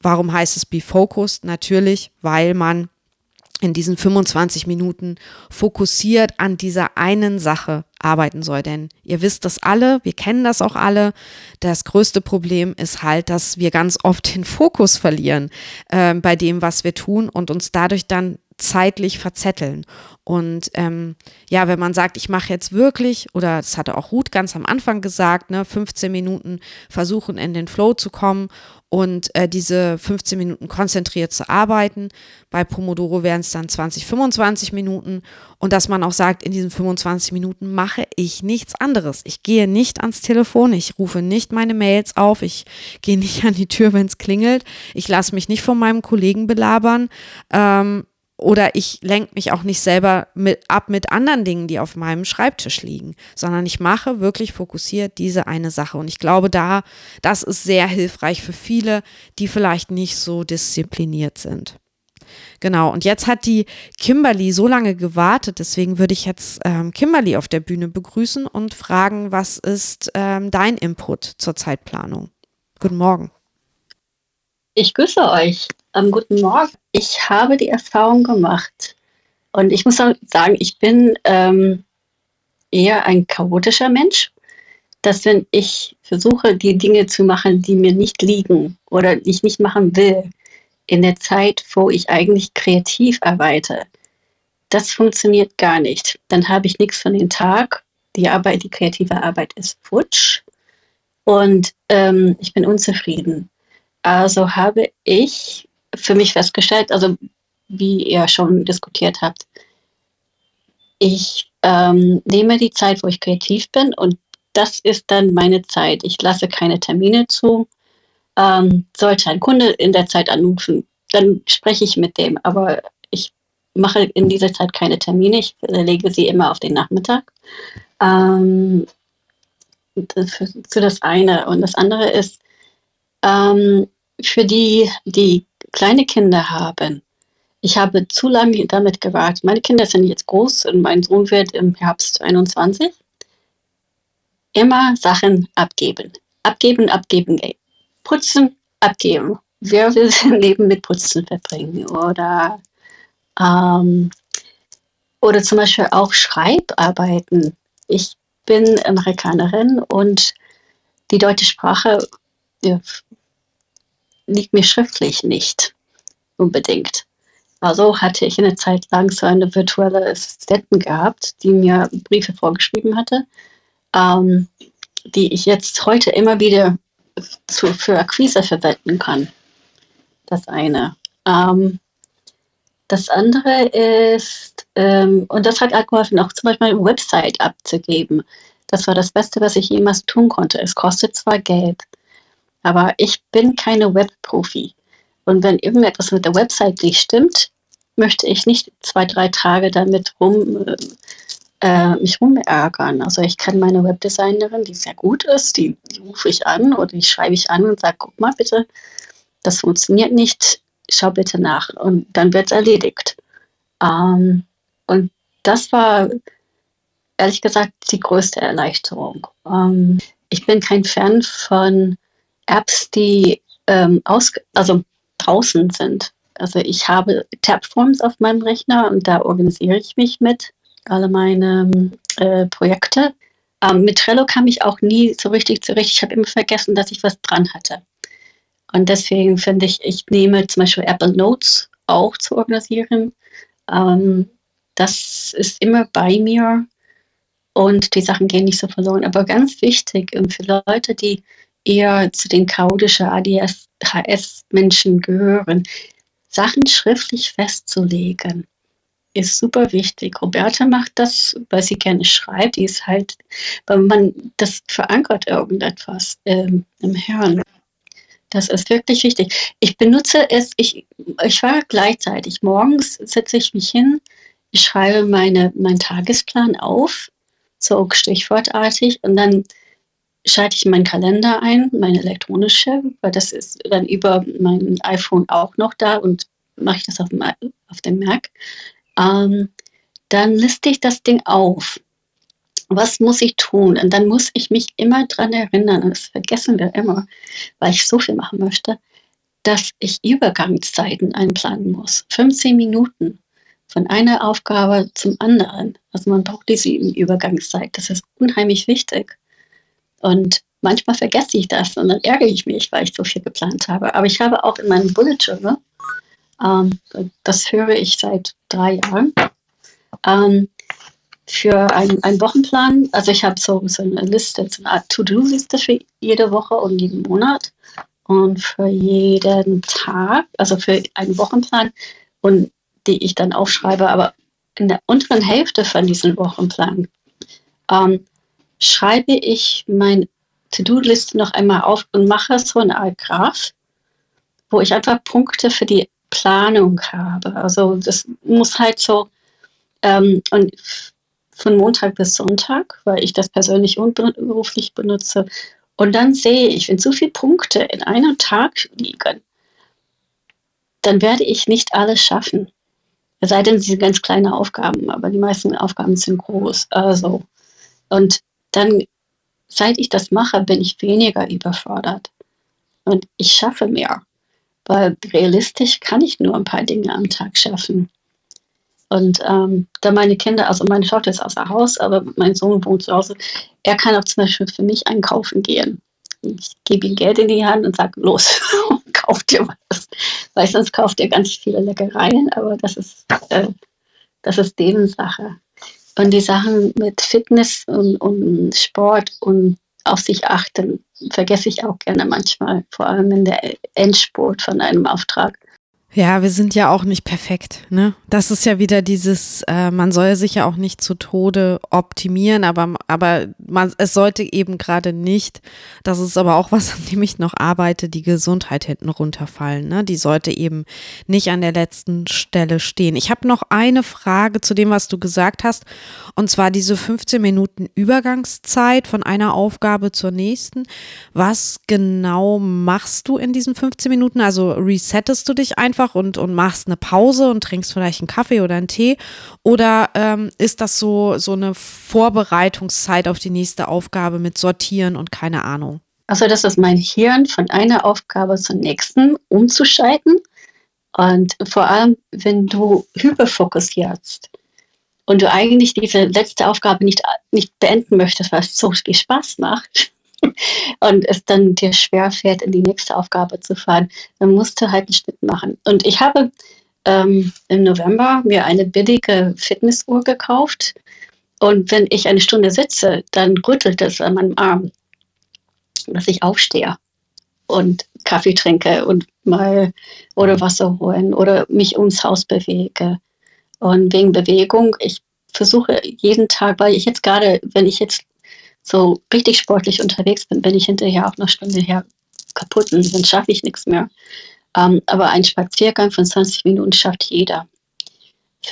warum heißt es Be-Focused? Natürlich, weil man in diesen 25 Minuten fokussiert an dieser einen Sache arbeiten soll. Denn ihr wisst das alle, wir kennen das auch alle. Das größte Problem ist halt, dass wir ganz oft den Fokus verlieren äh, bei dem, was wir tun und uns dadurch dann zeitlich verzetteln. Und ähm, ja, wenn man sagt, ich mache jetzt wirklich, oder das hatte auch Ruth ganz am Anfang gesagt, ne, 15 Minuten versuchen in den Flow zu kommen und äh, diese 15 Minuten konzentriert zu arbeiten. Bei Pomodoro wären es dann 20, 25 Minuten und dass man auch sagt, in diesen 25 Minuten mache ich nichts anderes. Ich gehe nicht ans Telefon, ich rufe nicht meine Mails auf, ich gehe nicht an die Tür, wenn es klingelt, ich lasse mich nicht von meinem Kollegen belabern. Ähm, oder ich lenke mich auch nicht selber mit, ab mit anderen Dingen, die auf meinem Schreibtisch liegen, sondern ich mache wirklich fokussiert diese eine Sache. Und ich glaube, da, das ist sehr hilfreich für viele, die vielleicht nicht so diszipliniert sind. Genau, und jetzt hat die Kimberly so lange gewartet, deswegen würde ich jetzt ähm, Kimberly auf der Bühne begrüßen und fragen, was ist ähm, dein Input zur Zeitplanung? Guten Morgen. Ich grüße euch. Ähm, guten Morgen. Ich habe die Erfahrung gemacht und ich muss sagen, ich bin ähm, eher ein chaotischer Mensch, dass wenn ich versuche, die Dinge zu machen, die mir nicht liegen oder ich nicht machen will, in der Zeit, wo ich eigentlich kreativ arbeite, das funktioniert gar nicht. Dann habe ich nichts von dem Tag. Die Arbeit, die kreative Arbeit ist futsch und ähm, ich bin unzufrieden. Also habe ich für mich festgestellt, also wie ihr schon diskutiert habt, ich ähm, nehme die Zeit, wo ich kreativ bin und das ist dann meine Zeit. Ich lasse keine Termine zu. Ähm, sollte ein Kunde in der Zeit anrufen, dann spreche ich mit dem, aber ich mache in dieser Zeit keine Termine. Ich lege sie immer auf den Nachmittag. Ähm, das für das eine. Und das andere ist, ähm, für die, die kleine Kinder haben, ich habe zu lange damit gewartet. Meine Kinder sind jetzt groß und mein Sohn wird im Herbst 21. Immer Sachen abgeben. Abgeben, abgeben, putzen, abgeben. Wer will sein Leben mit Putzen verbringen? Oder, ähm, oder zum Beispiel auch Schreibarbeiten. Ich bin Amerikanerin und die deutsche Sprache liegt mir schriftlich nicht unbedingt. Also hatte ich eine Zeit lang so eine virtuelle Assistentin gehabt, die mir Briefe vorgeschrieben hatte, ähm, die ich jetzt heute immer wieder zu, für Akquise verwenden kann. Das eine. Ähm, das andere ist, ähm, und das hat auch geholfen, auch zum Beispiel eine Website abzugeben. Das war das Beste, was ich jemals tun konnte. Es kostet zwar Geld, aber ich bin keine Webprofi. Und wenn irgendetwas mit der Website nicht stimmt, möchte ich nicht zwei, drei Tage damit rum, äh, mich rumärgern. Also ich kann meine Webdesignerin, die sehr gut ist, die, die rufe ich an oder die schreibe ich an und sage, guck mal bitte, das funktioniert nicht, schau bitte nach. Und dann wird es erledigt. Ähm, und das war ehrlich gesagt die größte Erleichterung. Ähm, ich bin kein Fan von Apps, die ähm, aus, also draußen sind. Also ich habe Tabforms auf meinem Rechner und da organisiere ich mich mit alle meine äh, Projekte. Ähm, mit Trello kam ich auch nie so richtig zurecht. Ich habe immer vergessen, dass ich was dran hatte. Und deswegen finde ich, ich nehme zum Beispiel Apple Notes auch zu organisieren. Ähm, das ist immer bei mir und die Sachen gehen nicht so verloren. Aber ganz wichtig für Leute, die eher zu den chaotischen ADHS-Menschen gehören, Sachen schriftlich festzulegen. ist super wichtig. Roberta macht das, weil sie gerne schreibt. Die ist halt, weil man das verankert irgendetwas ähm, im Hirn. Das ist wirklich wichtig. Ich benutze es, ich, ich war gleichzeitig. Morgens setze ich mich hin, ich schreibe meine, meinen Tagesplan auf, so stichwortartig, und dann schalte ich meinen Kalender ein, meine elektronische, weil das ist dann über mein iPhone auch noch da und mache ich das auf dem, auf dem Mac. Ähm, dann liste ich das Ding auf. Was muss ich tun? Und dann muss ich mich immer daran erinnern, und das vergessen wir immer, weil ich so viel machen möchte, dass ich Übergangszeiten einplanen muss. 15 Minuten von einer Aufgabe zum anderen. Also man braucht diese Übergangszeit. Das ist unheimlich wichtig. Und manchmal vergesse ich das und dann ärgere ich mich, weil ich so viel geplant habe. Aber ich habe auch in meinem Bullet Journal, ähm, das höre ich seit drei Jahren, ähm, für einen Wochenplan, also ich habe so, so eine Liste, so eine Art To-Do-Liste für jede Woche und jeden Monat und für jeden Tag, also für einen Wochenplan und die ich dann aufschreibe, aber in der unteren Hälfte von diesem Wochenplan ähm, schreibe ich meine To-Do-Liste noch einmal auf und mache so eine Art Graph, wo ich einfach Punkte für die Planung habe. Also das muss halt so ähm, und von Montag bis Sonntag, weil ich das persönlich und beruflich benutze. Und dann sehe ich, wenn so viele Punkte in einem Tag liegen, dann werde ich nicht alles schaffen. Es sei denn, sie sind ganz kleine Aufgaben, aber die meisten Aufgaben sind groß. Also, und dann, seit ich das mache, bin ich weniger überfordert. Und ich schaffe mehr. Weil realistisch kann ich nur ein paar Dinge am Tag schaffen. Und ähm, da meine Kinder, also meine Tochter ist außer Haus, aber mein Sohn wohnt zu Hause, er kann auch zum Beispiel für mich einkaufen gehen. Ich gebe ihm Geld in die Hand und sage, los, kauf dir was. Weil sonst kauft er ganz viele Leckereien, aber das ist, äh, das ist deren Sache. Und die Sachen mit Fitness und, und Sport und auf sich achten, vergesse ich auch gerne manchmal, vor allem in der Endspurt von einem Auftrag. Ja, wir sind ja auch nicht perfekt. Ne? Das ist ja wieder dieses, äh, man soll sich ja auch nicht zu Tode optimieren, aber, aber man, es sollte eben gerade nicht, das ist aber auch was, an dem ich noch arbeite, die Gesundheit hinten runterfallen. Ne? Die sollte eben nicht an der letzten Stelle stehen. Ich habe noch eine Frage zu dem, was du gesagt hast, und zwar diese 15 Minuten Übergangszeit von einer Aufgabe zur nächsten. Was genau machst du in diesen 15 Minuten? Also resettest du dich einfach? Einfach und, und machst eine Pause und trinkst vielleicht einen Kaffee oder einen Tee? Oder ähm, ist das so, so eine Vorbereitungszeit auf die nächste Aufgabe mit Sortieren und keine Ahnung? Also das ist mein Hirn von einer Aufgabe zur nächsten umzuschalten. Und vor allem, wenn du hyperfokussierst und du eigentlich diese letzte Aufgabe nicht, nicht beenden möchtest, weil es so viel Spaß macht, und es dann dir schwerfällt, in die nächste Aufgabe zu fahren, dann musst du halt einen Schnitt machen. Und ich habe ähm, im November mir eine billige Fitnessuhr gekauft. Und wenn ich eine Stunde sitze, dann rüttelt es an meinem Arm, dass ich aufstehe und Kaffee trinke und mal oder Wasser holen oder mich ums Haus bewege. Und wegen Bewegung, ich versuche jeden Tag, weil ich jetzt gerade, wenn ich jetzt so richtig sportlich unterwegs bin, bin ich hinterher auch eine Stunde her kaputt und dann schaffe ich nichts mehr. Ähm, aber ein Spaziergang von 20 Minuten schafft jeder,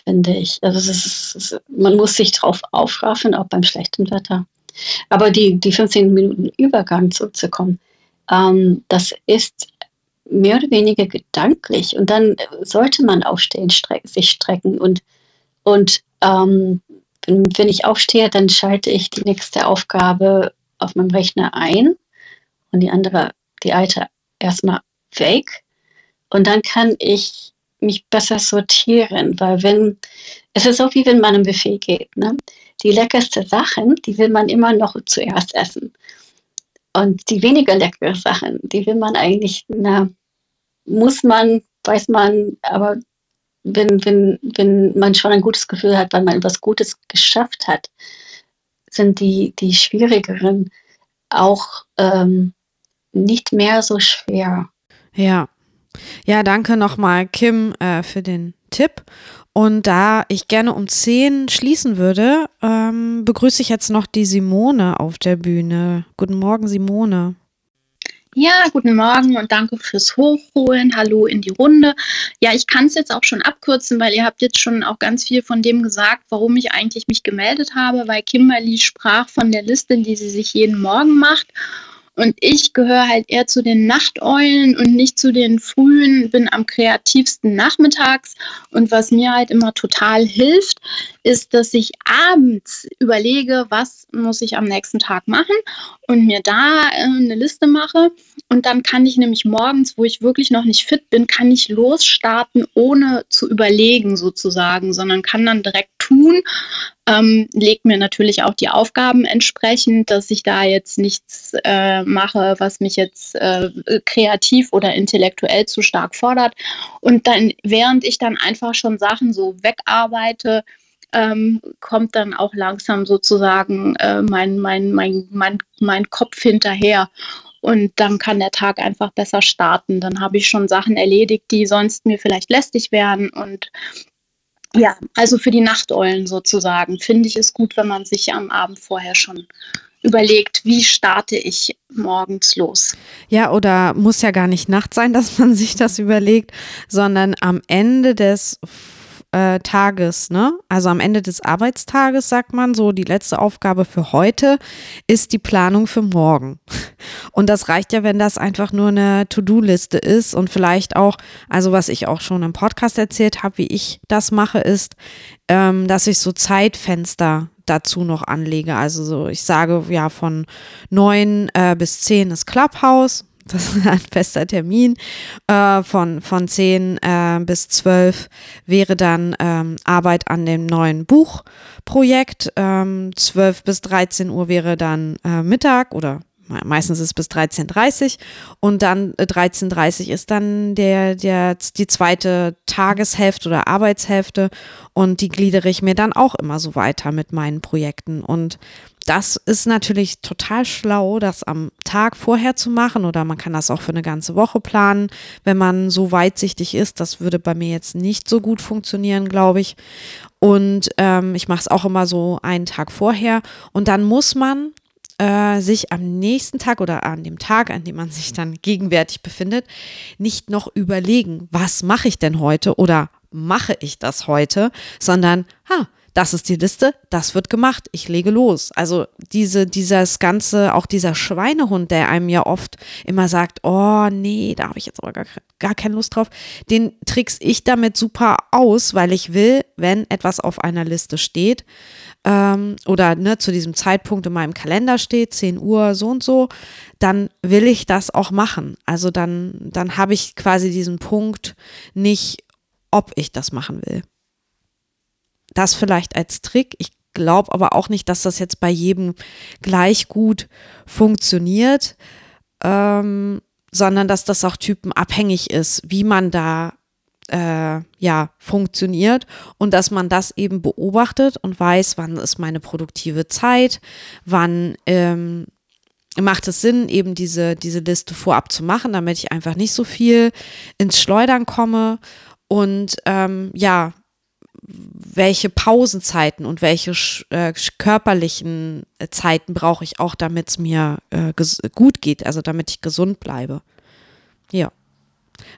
finde ich. Also ist, ist, man muss sich drauf aufraffen, auch beim schlechten Wetter. Aber die, die 15 Minuten Übergang zurückzukommen, ähm, das ist mehr oder weniger gedanklich. Und dann sollte man aufstehen, streck, sich strecken und, und ähm, wenn, wenn ich aufstehe, dann schalte ich die nächste Aufgabe auf meinem Rechner ein und die andere, die alte, erstmal weg. Und dann kann ich mich besser sortieren, weil wenn, es ist so wie wenn man im Buffet geht, ne? Die leckersten Sachen, die will man immer noch zuerst essen. Und die weniger leckeren Sachen, die will man eigentlich, na, muss man, weiß man, aber wenn, wenn, wenn man schon ein gutes Gefühl hat, weil man etwas Gutes geschafft hat, sind die, die schwierigeren auch ähm, nicht mehr so schwer. Ja, Ja, danke nochmal, Kim, äh, für den Tipp. Und da ich gerne um 10 schließen würde, ähm, begrüße ich jetzt noch die Simone auf der Bühne. Guten Morgen, Simone. Ja, guten Morgen und danke fürs Hochholen. Hallo in die Runde. Ja, ich kann es jetzt auch schon abkürzen, weil ihr habt jetzt schon auch ganz viel von dem gesagt, warum ich eigentlich mich gemeldet habe, weil Kimberly sprach von der Liste, die sie sich jeden Morgen macht. Und ich gehöre halt eher zu den Nachteulen und nicht zu den frühen, bin am kreativsten nachmittags. Und was mir halt immer total hilft, ist, dass ich abends überlege, was muss ich am nächsten Tag machen und mir da äh, eine Liste mache. Und dann kann ich nämlich morgens, wo ich wirklich noch nicht fit bin, kann ich losstarten, ohne zu überlegen sozusagen, sondern kann dann direkt tun. Ähm, legt mir natürlich auch die Aufgaben entsprechend, dass ich da jetzt nichts äh, mache, was mich jetzt äh, kreativ oder intellektuell zu stark fordert. Und dann, während ich dann einfach schon Sachen so wegarbeite, ähm, kommt dann auch langsam sozusagen äh, mein, mein, mein, mein, mein Kopf hinterher. Und dann kann der Tag einfach besser starten. Dann habe ich schon Sachen erledigt, die sonst mir vielleicht lästig wären. Und ja, also für die Nachteulen sozusagen finde ich es gut, wenn man sich am Abend vorher schon überlegt, wie starte ich morgens los. Ja, oder muss ja gar nicht Nacht sein, dass man sich das überlegt, sondern am Ende des äh, Tages, ne? Also am Ende des Arbeitstages sagt man so, die letzte Aufgabe für heute ist die Planung für morgen. Und das reicht ja, wenn das einfach nur eine To-Do-Liste ist und vielleicht auch, also was ich auch schon im Podcast erzählt habe, wie ich das mache, ist, ähm, dass ich so Zeitfenster dazu noch anlege. Also so, ich sage ja von neun äh, bis zehn ist Clubhouse, das ist ein fester Termin. Äh, von, von 10 äh, bis 12 wäre dann ähm, Arbeit an dem neuen Buchprojekt. Ähm, 12 bis 13 Uhr wäre dann äh, Mittag oder meistens ist es bis 13.30 und dann 13.30 äh, ist dann der, der, die zweite Tageshälfte oder Arbeitshälfte und die gliedere ich mir dann auch immer so weiter mit meinen Projekten und das ist natürlich total schlau, das am Tag vorher zu machen oder man kann das auch für eine ganze Woche planen, wenn man so weitsichtig ist. Das würde bei mir jetzt nicht so gut funktionieren, glaube ich. Und ähm, ich mache es auch immer so einen Tag vorher und dann muss man äh, sich am nächsten Tag oder an dem Tag, an dem man sich dann gegenwärtig befindet, nicht noch überlegen, was mache ich denn heute oder mache ich das heute, sondern, ha, das ist die Liste, das wird gemacht, ich lege los. Also diese, dieses ganze, auch dieser Schweinehund, der einem ja oft immer sagt, oh nee, da habe ich jetzt aber gar, gar keine Lust drauf, den trickse ich damit super aus, weil ich will, wenn etwas auf einer Liste steht, ähm, oder ne, zu diesem Zeitpunkt in meinem Kalender steht, 10 Uhr so und so, dann will ich das auch machen. Also dann, dann habe ich quasi diesen Punkt nicht, ob ich das machen will. Das vielleicht als Trick. Ich glaube aber auch nicht, dass das jetzt bei jedem gleich gut funktioniert, ähm, sondern dass das auch typenabhängig ist, wie man da äh, ja funktioniert und dass man das eben beobachtet und weiß, wann ist meine produktive Zeit, wann ähm, macht es Sinn, eben diese, diese Liste vorab zu machen, damit ich einfach nicht so viel ins Schleudern komme und ähm, ja, welche Pausenzeiten und welche äh, körperlichen Zeiten brauche ich auch, damit es mir äh, gut geht, also damit ich gesund bleibe. Ja.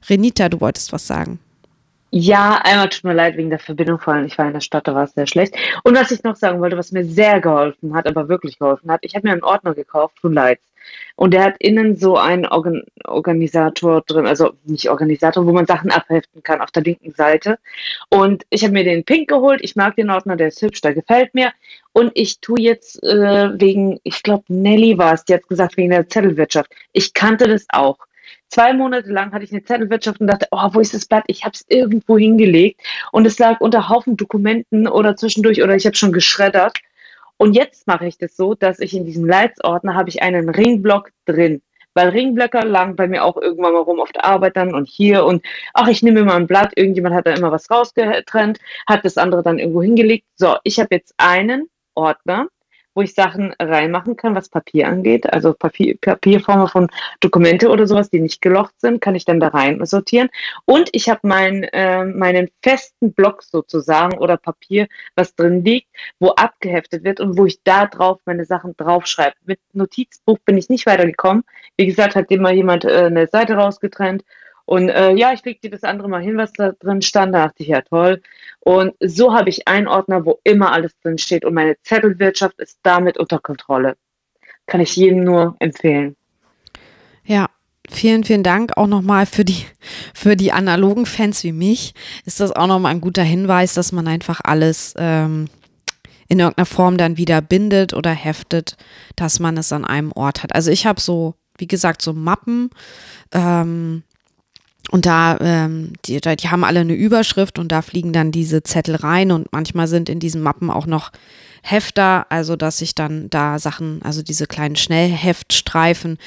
Renita, du wolltest was sagen. Ja, einmal tut mir leid wegen der Verbindung, vor allem ich war in der Stadt, da war es sehr schlecht. Und was ich noch sagen wollte, was mir sehr geholfen hat, aber wirklich geholfen hat, ich habe mir einen Ordner gekauft von Lights. Und der hat innen so einen Organ Organisator drin, also nicht Organisator, wo man Sachen abheften kann auf der linken Seite. Und ich habe mir den Pink geholt. Ich mag den Ordner, der ist hübsch, der gefällt mir. Und ich tue jetzt äh, wegen, ich glaube, Nelly war es, die hat gesagt, wegen der Zettelwirtschaft. Ich kannte das auch. Zwei Monate lang hatte ich eine Zettelwirtschaft und dachte, oh, wo ist das Blatt? Ich habe es irgendwo hingelegt und es lag unter Haufen Dokumenten oder zwischendurch oder ich habe schon geschreddert. Und jetzt mache ich das so, dass ich in diesem Leitsordner habe ich einen Ringblock drin. Weil Ringblöcke lagen bei mir auch irgendwann mal rum auf der Arbeit dann und hier und ach, ich nehme mal ein Blatt, irgendjemand hat da immer was rausgetrennt, hat das andere dann irgendwo hingelegt. So, ich habe jetzt einen Ordner, wo ich Sachen reinmachen kann, was Papier angeht. Also Papier, Papierformen von Dokumente oder sowas, die nicht gelocht sind, kann ich dann da rein sortieren. Und ich habe mein, äh, meinen festen Block sozusagen oder Papier, was drin liegt, wo abgeheftet wird und wo ich da drauf meine Sachen draufschreibe. Mit Notizbuch bin ich nicht weitergekommen. Wie gesagt, hat immer jemand äh, eine Seite rausgetrennt und äh, ja, ich leg dir das andere mal hin, was da drin stand. Da dachte ich, ja toll. Und so habe ich einen Ordner, wo immer alles drin steht. Und meine Zettelwirtschaft ist damit unter Kontrolle. Kann ich jedem nur empfehlen. Ja, vielen, vielen Dank auch nochmal für die, für die analogen Fans wie mich. Ist das auch nochmal ein guter Hinweis, dass man einfach alles ähm, in irgendeiner Form dann wieder bindet oder heftet, dass man es an einem Ort hat. Also ich habe so, wie gesagt, so Mappen. Ähm, und da, ähm, die, die haben alle eine Überschrift und da fliegen dann diese Zettel rein und manchmal sind in diesen Mappen auch noch Hefter, also dass ich dann da Sachen, also diese kleinen Schnellheftstreifen,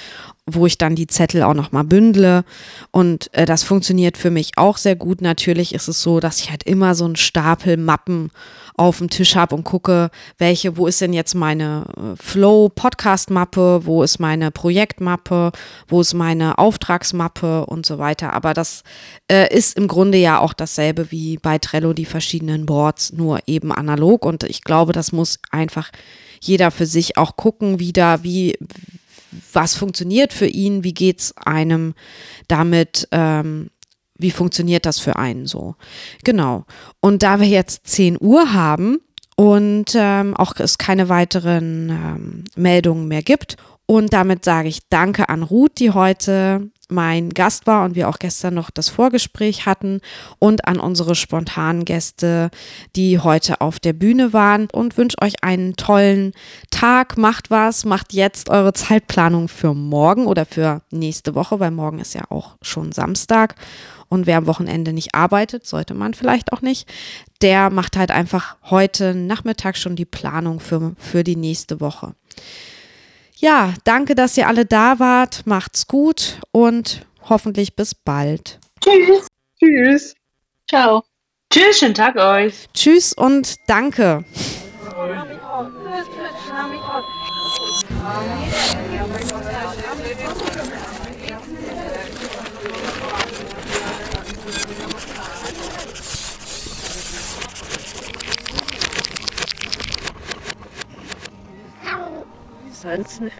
wo ich dann die Zettel auch nochmal bündle. Und äh, das funktioniert für mich auch sehr gut. Natürlich ist es so, dass ich halt immer so einen Stapel Mappen auf dem Tisch habe und gucke, welche, wo ist denn jetzt meine äh, Flow-Podcast-Mappe, wo ist meine Projektmappe, wo ist meine Auftragsmappe und so weiter. Aber das äh, ist im Grunde ja auch dasselbe wie bei Trello, die verschiedenen Boards, nur eben analog. Und ich glaube, das muss einfach jeder für sich auch gucken, wieder, wie, was funktioniert für ihn, wie geht es einem damit, ähm, wie funktioniert das für einen so? Genau. Und da wir jetzt 10 Uhr haben und ähm, auch es keine weiteren ähm, Meldungen mehr gibt und damit sage ich Danke an Ruth, die heute mein Gast war und wir auch gestern noch das Vorgespräch hatten und an unsere spontanen Gäste, die heute auf der Bühne waren und wünsche euch einen tollen Tag. Macht was, macht jetzt eure Zeitplanung für morgen oder für nächste Woche, weil morgen ist ja auch schon Samstag und wer am Wochenende nicht arbeitet, sollte man vielleicht auch nicht, der macht halt einfach heute Nachmittag schon die Planung für, für die nächste Woche. Ja, danke, dass ihr alle da wart. Macht's gut und hoffentlich bis bald. Tschüss. Tschüss. Ciao. Tschüss, schönen Tag euch. Tschüss und danke. Nicht.